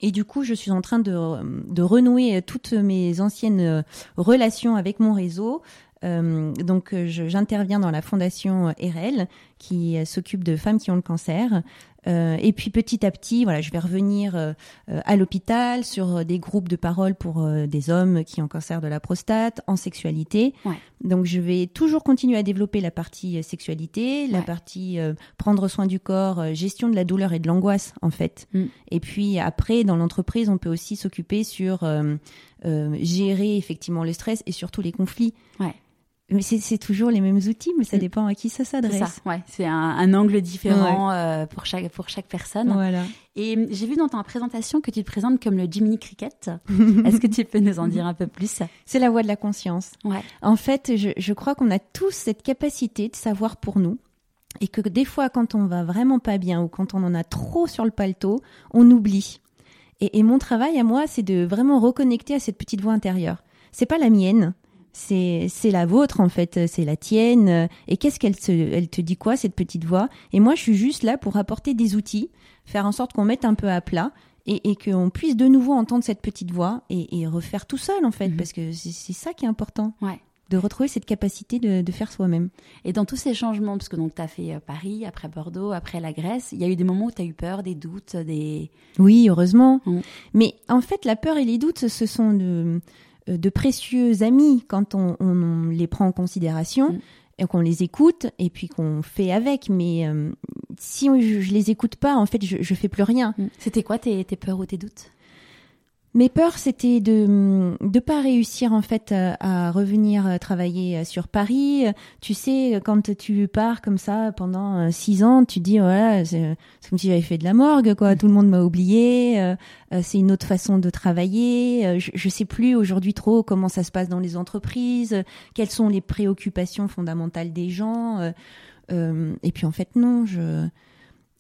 Et du coup, je suis en train de, renouer toutes mes anciennes euh, relations avec mon réseau. Euh, donc, euh, j'interviens dans la fondation RL qui s'occupe de femmes qui ont le cancer. Euh, et puis petit à petit, voilà, je vais revenir euh, euh, à l'hôpital sur des groupes de parole pour euh, des hommes qui ont cancer de la prostate, en sexualité. Ouais. Donc je vais toujours continuer à développer la partie sexualité, la partie prendre soin du corps, gestion de la douleur et de l'angoisse en fait. Mm. Et puis après, dans l'entreprise, on peut aussi s'occuper sur gérer effectivement le stress et surtout les conflits. Ouais. Mais c'est toujours les mêmes outils, mais ça dépend à qui ça s'adresse. Ouais, c'est un, un angle différent euh, pour chaque pour chaque personne. Voilà. Et euh, j'ai vu dans ta présentation que tu te présentes comme le Jiminy Cricket. [laughs] Est-ce que tu peux nous en dire un peu plus? C'est la voie de la conscience. Ouais. En fait, je, je crois qu'on a tous cette capacité de savoir pour nous. Et que des fois, quand on va vraiment pas bien ou quand on en a trop sur le paletot, on oublie. Et, et mon travail à moi, c'est de vraiment reconnecter à cette petite voix intérieure. C'est pas la mienne, c'est c'est la vôtre en fait, c'est la tienne. Et qu'est-ce qu'elle elle te dit quoi cette petite voix? Et moi, je suis juste là pour apporter des outils, faire en sorte qu'on mette un peu à plat et, et qu'on puisse de nouveau entendre cette petite voix et, et refaire tout seul en fait, Mhm. parce que c'est ça qui est important Ouais. de retrouver cette capacité de, de faire soi-même. Et dans tous ces changements, parce que donc tu as fait euh, Paris, après Bordeaux, après la Grèce, il y a eu des moments où tu as eu peur, des doutes, des. Oui, heureusement. Mm. Mais en fait, la peur et les doutes, ce sont de, de précieux amis quand on, on- on les prend en considération Mm. et qu'on les écoute et puis qu'on fait avec. Mais euh, si je, je les écoute pas, en fait, je, je fais plus rien. C'était quoi tes, tes peurs ou tes doutes? Mes peurs, c'était de ne pas réussir en fait à revenir travailler sur Paris. Tu sais, quand tu pars comme ça pendant six ans, tu dis voilà, c'est comme si j'avais fait de la morgue, quoi. Tout le monde m'a oublié. Euh, c'est une autre façon de travailler. Je, je sais plus aujourd'hui trop comment ça se passe dans les entreprises, quelles sont les préoccupations fondamentales des gens. Euh, et puis en fait, non, je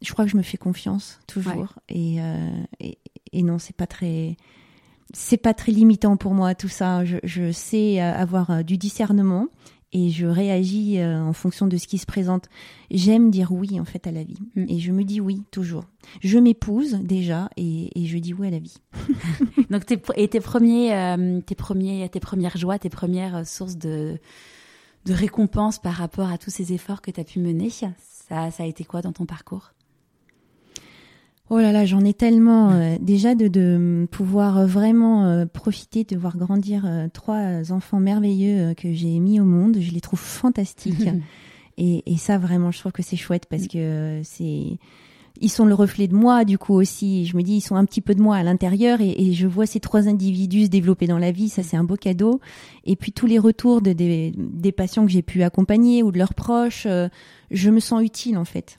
je crois que je me fais confiance toujours. Et, et, et non, c'est pas très c'est pas très limitant pour moi tout ça. Je, sais euh, avoir euh, du discernement et je réagis euh, en fonction de ce qui se présente. J'aime dire oui en fait à la vie mm. et je me dis oui toujours. Je m'épouse déjà et, je dis oui à la vie. [laughs] Donc tes, et tes premiers, tes premiers, tes premières joies, tes premières sources de de récompense par rapport à tous ces efforts que tu as pu mener, ça, ça a été quoi dans ton parcours? Oh là là, j'en ai tellement euh, déjà de, de, pouvoir vraiment euh, profiter de voir grandir euh, trois enfants merveilleux que j'ai mis au monde. Je les trouve fantastiques [laughs] et, et, ça vraiment, je trouve que c'est chouette parce que c'est ils sont le reflet de moi du coup aussi. Je me dis ils sont un petit peu de moi à l'intérieur et, et, je vois ces trois individus se développer dans la vie. Ça c'est un beau cadeau. Et puis tous les retours de, des, des patients que j'ai pu accompagner ou de leurs proches, je me sens utile en fait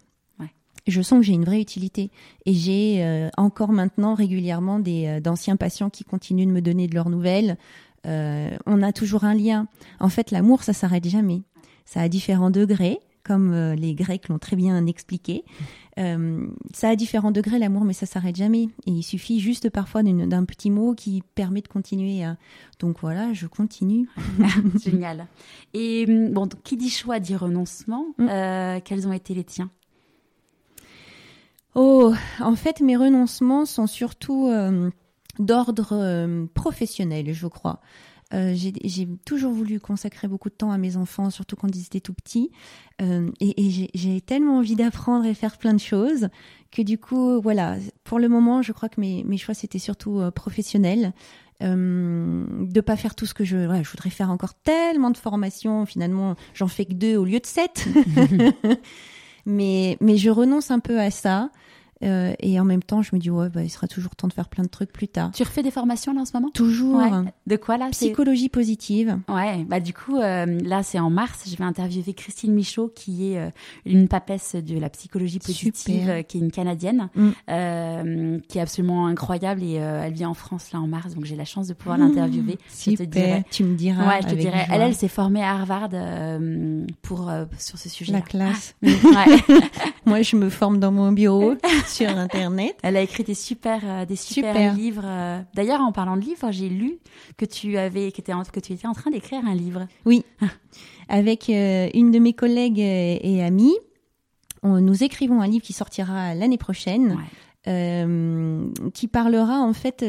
je sens que j'ai une vraie utilité. Et j'ai euh, encore maintenant régulièrement des euh, d'anciens patients qui continuent de me donner de leurs nouvelles. Euh, on a toujours un lien. En fait, l'amour, ça s'arrête jamais. Ça a différents degrés, comme les Grecs l'ont très bien expliqué. ça a différents degrés l'amour, mais ça s'arrête jamais. Et il suffit juste parfois d'un petit mot qui permet de continuer. Donc voilà, je continue. [laughs] Génial. Et bon, qui dit choix dit renoncement. Mm. quels ont été les tiens? Oh, en fait, mes renoncements sont surtout euh, d'ordre euh, professionnel, je crois. Euh, j'ai toujours voulu consacrer beaucoup de temps à mes enfants, surtout quand ils étaient tout petits. et, j'ai tellement envie d'apprendre et faire plein de choses que du coup, voilà, pour le moment, je crois que mes, mes choix, c'était surtout professionnel. Euh, de pas faire tout ce que je je voudrais faire encore tellement de formations finalement j'en fais que deux au lieu de sept [laughs] mais mais je renonce un peu à ça euh, et en même temps, je me dis, ouais, bah, il sera toujours temps de faire plein de trucs plus tard. Tu refais des formations là en ce moment? Toujours. De quoi là? Psychologie positive. Ouais, bah du coup, euh, là c'est en mars, je vais interviewer Christine Michaud, qui est euh, une papesse de la psychologie positive, qui est une Canadienne, mm. qui est absolument incroyable et elle vit en France là en mars, donc j'ai la chance de pouvoir l'interviewer. Super, tu me diras. Ouais, je te dirai. Elle, elle s'est formée à Harvard pour sur ce sujet. La classe. ouais. [laughs] Moi, je me forme dans mon bureau. [laughs] sur [laughs] Internet. Elle a écrit des super, euh, des super, livres. Euh. D'ailleurs, en parlant de livres, j'ai lu que tu avais, que, que tu étais en train d'écrire un livre. Oui, avec euh, une de mes collègues et amies. nous écrivons un livre qui sortira l'année prochaine, qui parlera en fait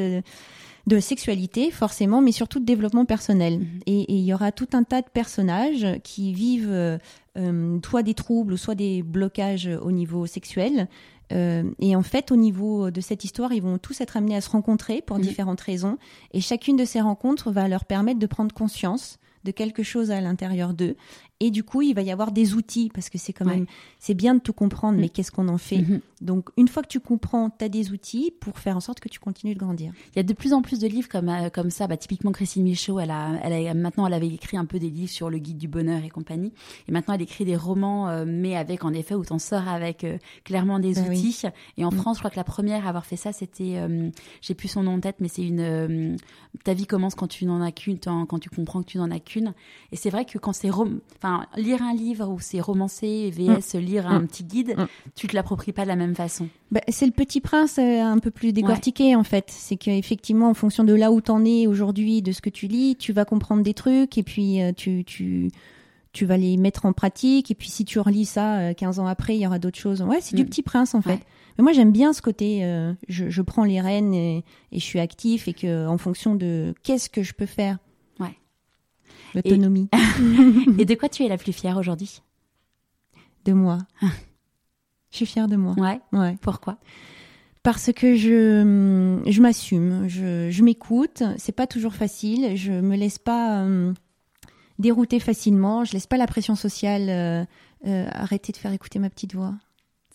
de sexualité forcément, mais surtout de développement personnel. Mhm. Et il y aura tout un tas de personnages qui vivent soit des troubles, soit des blocages au niveau sexuel, euh, et en fait, au niveau de cette histoire, ils vont tous être amenés à se rencontrer pour mhm. différentes raisons. Et chacune de ces rencontres va leur permettre de prendre conscience de quelque chose à l'intérieur d'eux et du coup, il va y avoir des outils parce que c'est quand même, c'est bien de tout comprendre, mais mm. qu'est-ce qu'on en fait mm-hmm. Donc, une fois que tu comprends, tu as des outils pour faire en sorte que tu continues de grandir. Il y a de plus en plus de livres comme euh, comme ça. Bah, typiquement, Christine Michaud, elle a, elle a maintenant, elle avait écrit un peu des livres sur le guide du bonheur et compagnie. Et maintenant, elle écrit des romans, euh, mais avec en effet où t'en sors avec euh, clairement des bah outils. Et en mm. France, je crois que la première à avoir fait ça, c'était, j'ai plus son nom en tête, mais c'est une, ta vie commence quand tu n'en as qu'une, quand tu comprends que tu n'en as qu'une. Et c'est vrai que quand c'est, enfin, lire un livre où c'est romancé, vs mm. lire un mm. petit guide, mm. tu te l'appropries pas de la même façon. Bah, c'est le Petit Prince euh, un peu plus décortiqué en fait. C'est qu'effectivement, en fonction de là où t'en es aujourd'hui, de ce que tu lis, tu vas comprendre des trucs et puis euh, tu, tu, tu vas les mettre en pratique. Et puis si tu relis ça 15 euh, ans après, il y aura d'autres choses. Ouais, c'est du Petit Prince en fait. Mais moi, j'aime bien ce côté, je, je, prends les rênes et, et, je suis actif et que en fonction de qu'est-ce que je peux faire L'autonomie. [laughs] Et... de quoi tu es la plus fière aujourd'hui? De moi. Ah. Je suis fière de moi. Ouais. Ouais. Pourquoi? Parce que je, je m'assume, je, je m'écoute. C'est pas toujours facile. Je me laisse pas euh, dérouter facilement. Je laisse pas la pression sociale euh, euh, arrêter de faire écouter ma petite voix.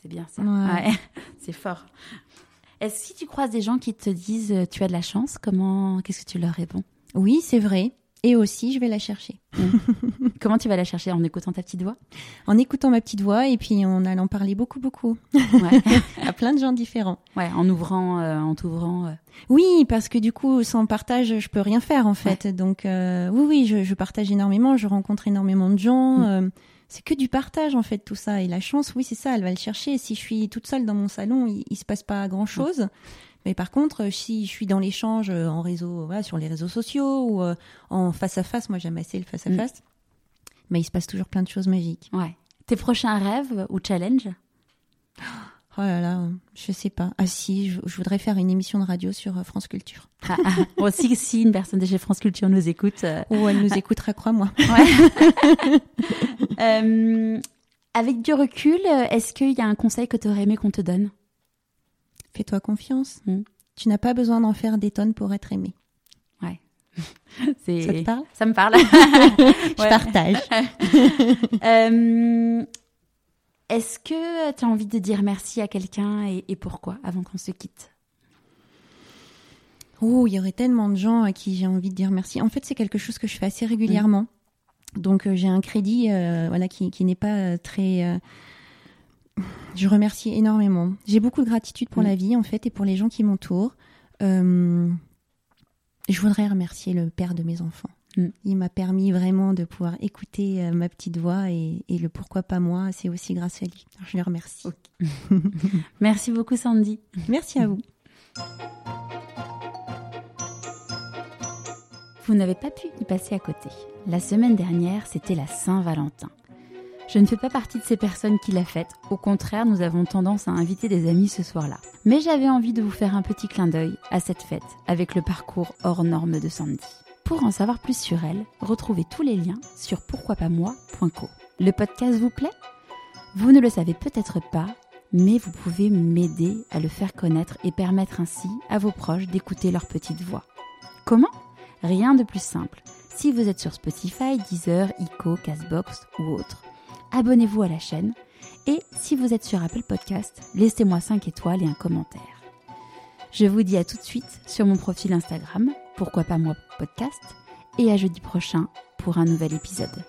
C'est bien ça. Ouais. [laughs] C'est fort. Est-ce que si tu croises des gens qui te disent euh, tu as de la chance, comment, qu'est-ce que tu leur réponds? Oui, c'est vrai. Et aussi, je vais la chercher. [laughs] Comment tu vas la chercher en écoutant ta petite voix? En écoutant ma petite voix et puis en allant parler beaucoup, beaucoup Ouais, [laughs] à plein de gens différents. ouais en ouvrant, euh, en t'ouvrant. euh. Oui, parce que du coup, sans partage, je peux rien faire en fait. Donc, euh, oui, oui, je, je partage énormément, je rencontre énormément de gens. Mm. euh, c'est que du partage en fait tout ça. Et la chance, oui, c'est ça, elle va le chercher. Si je suis toute seule dans mon salon, il, il se passe pas grand chose. Mais par contre, euh, si je suis dans l'échange euh, en réseau, voilà, sur les réseaux sociaux ou euh, en face à face, moi j'aime assez le face à face. Mais il se passe toujours plein de choses magiques. Ouais. Tes prochains rêves ou challenges? Oh là là, je sais pas. Ah si, je, je voudrais faire une émission de radio sur France Culture. [laughs] ah, ah. Bon, si, si une personne de chez France Culture nous écoute. euh, Ou elle nous écoutera, crois-moi. [laughs] Ouais. [laughs] Euh, avec du recul, est-ce qu'il y a un conseil que tu aurais aimé qu'on te donne? Fais-toi confiance. Mm. Tu n'as pas besoin d'en faire des tonnes pour être aimé. [laughs] C'est- Ça te parle? Ça me parle. [laughs] Je Ouais. partage. [laughs] Euh, Est-ce que tu as envie de dire merci à quelqu'un et, et pourquoi avant qu'on se quitte? Oh, il y aurait tellement de gens à qui j'ai envie de dire merci. En fait, c'est quelque chose que je fais assez régulièrement. Donc, euh, j'ai un crédit euh, voilà, qui, qui n'est pas très... euh, Je remercie énormément. J'ai beaucoup de gratitude pour la vie, en fait, et pour les gens qui m'entourent. Euh, Je voudrais remercier le père de mes enfants. Mm. Il m'a permis vraiment de pouvoir écouter euh, ma petite voix et, et le pourquoi pas moi, c'est aussi grâce à lui. Alors, je le remercie. [laughs] Merci beaucoup Sandy. Merci à vous. Vous n'avez pas pu y passer à côté. La semaine dernière, c'était la Saint-Valentin. Je ne fais pas partie de ces personnes qui la fêtent. Au contraire, nous avons tendance à inviter des amis ce soir-là. Mais j'avais envie de vous faire un petit clin d'œil à cette fête avec le parcours hors norme de Sandy. Pour en savoir plus sur elle, retrouvez tous les liens sur pourquoipasmoi.co. Le podcast vous plaît? Vous ne le savez peut-être pas, mais vous pouvez m'aider à le faire connaître et permettre ainsi à vos proches d'écouter leur petite voix. Comment? Rien de plus simple. Si vous êtes sur Spotify, Deezer, Ico, Castbox ou autre, abonnez-vous à la chaîne. Et si vous êtes sur Apple Podcast, laissez-moi 5 étoiles et un commentaire. Je vous dis à tout de suite sur mon profil Instagram, pourquoi pas moi podcast, et à jeudi prochain pour un nouvel épisode.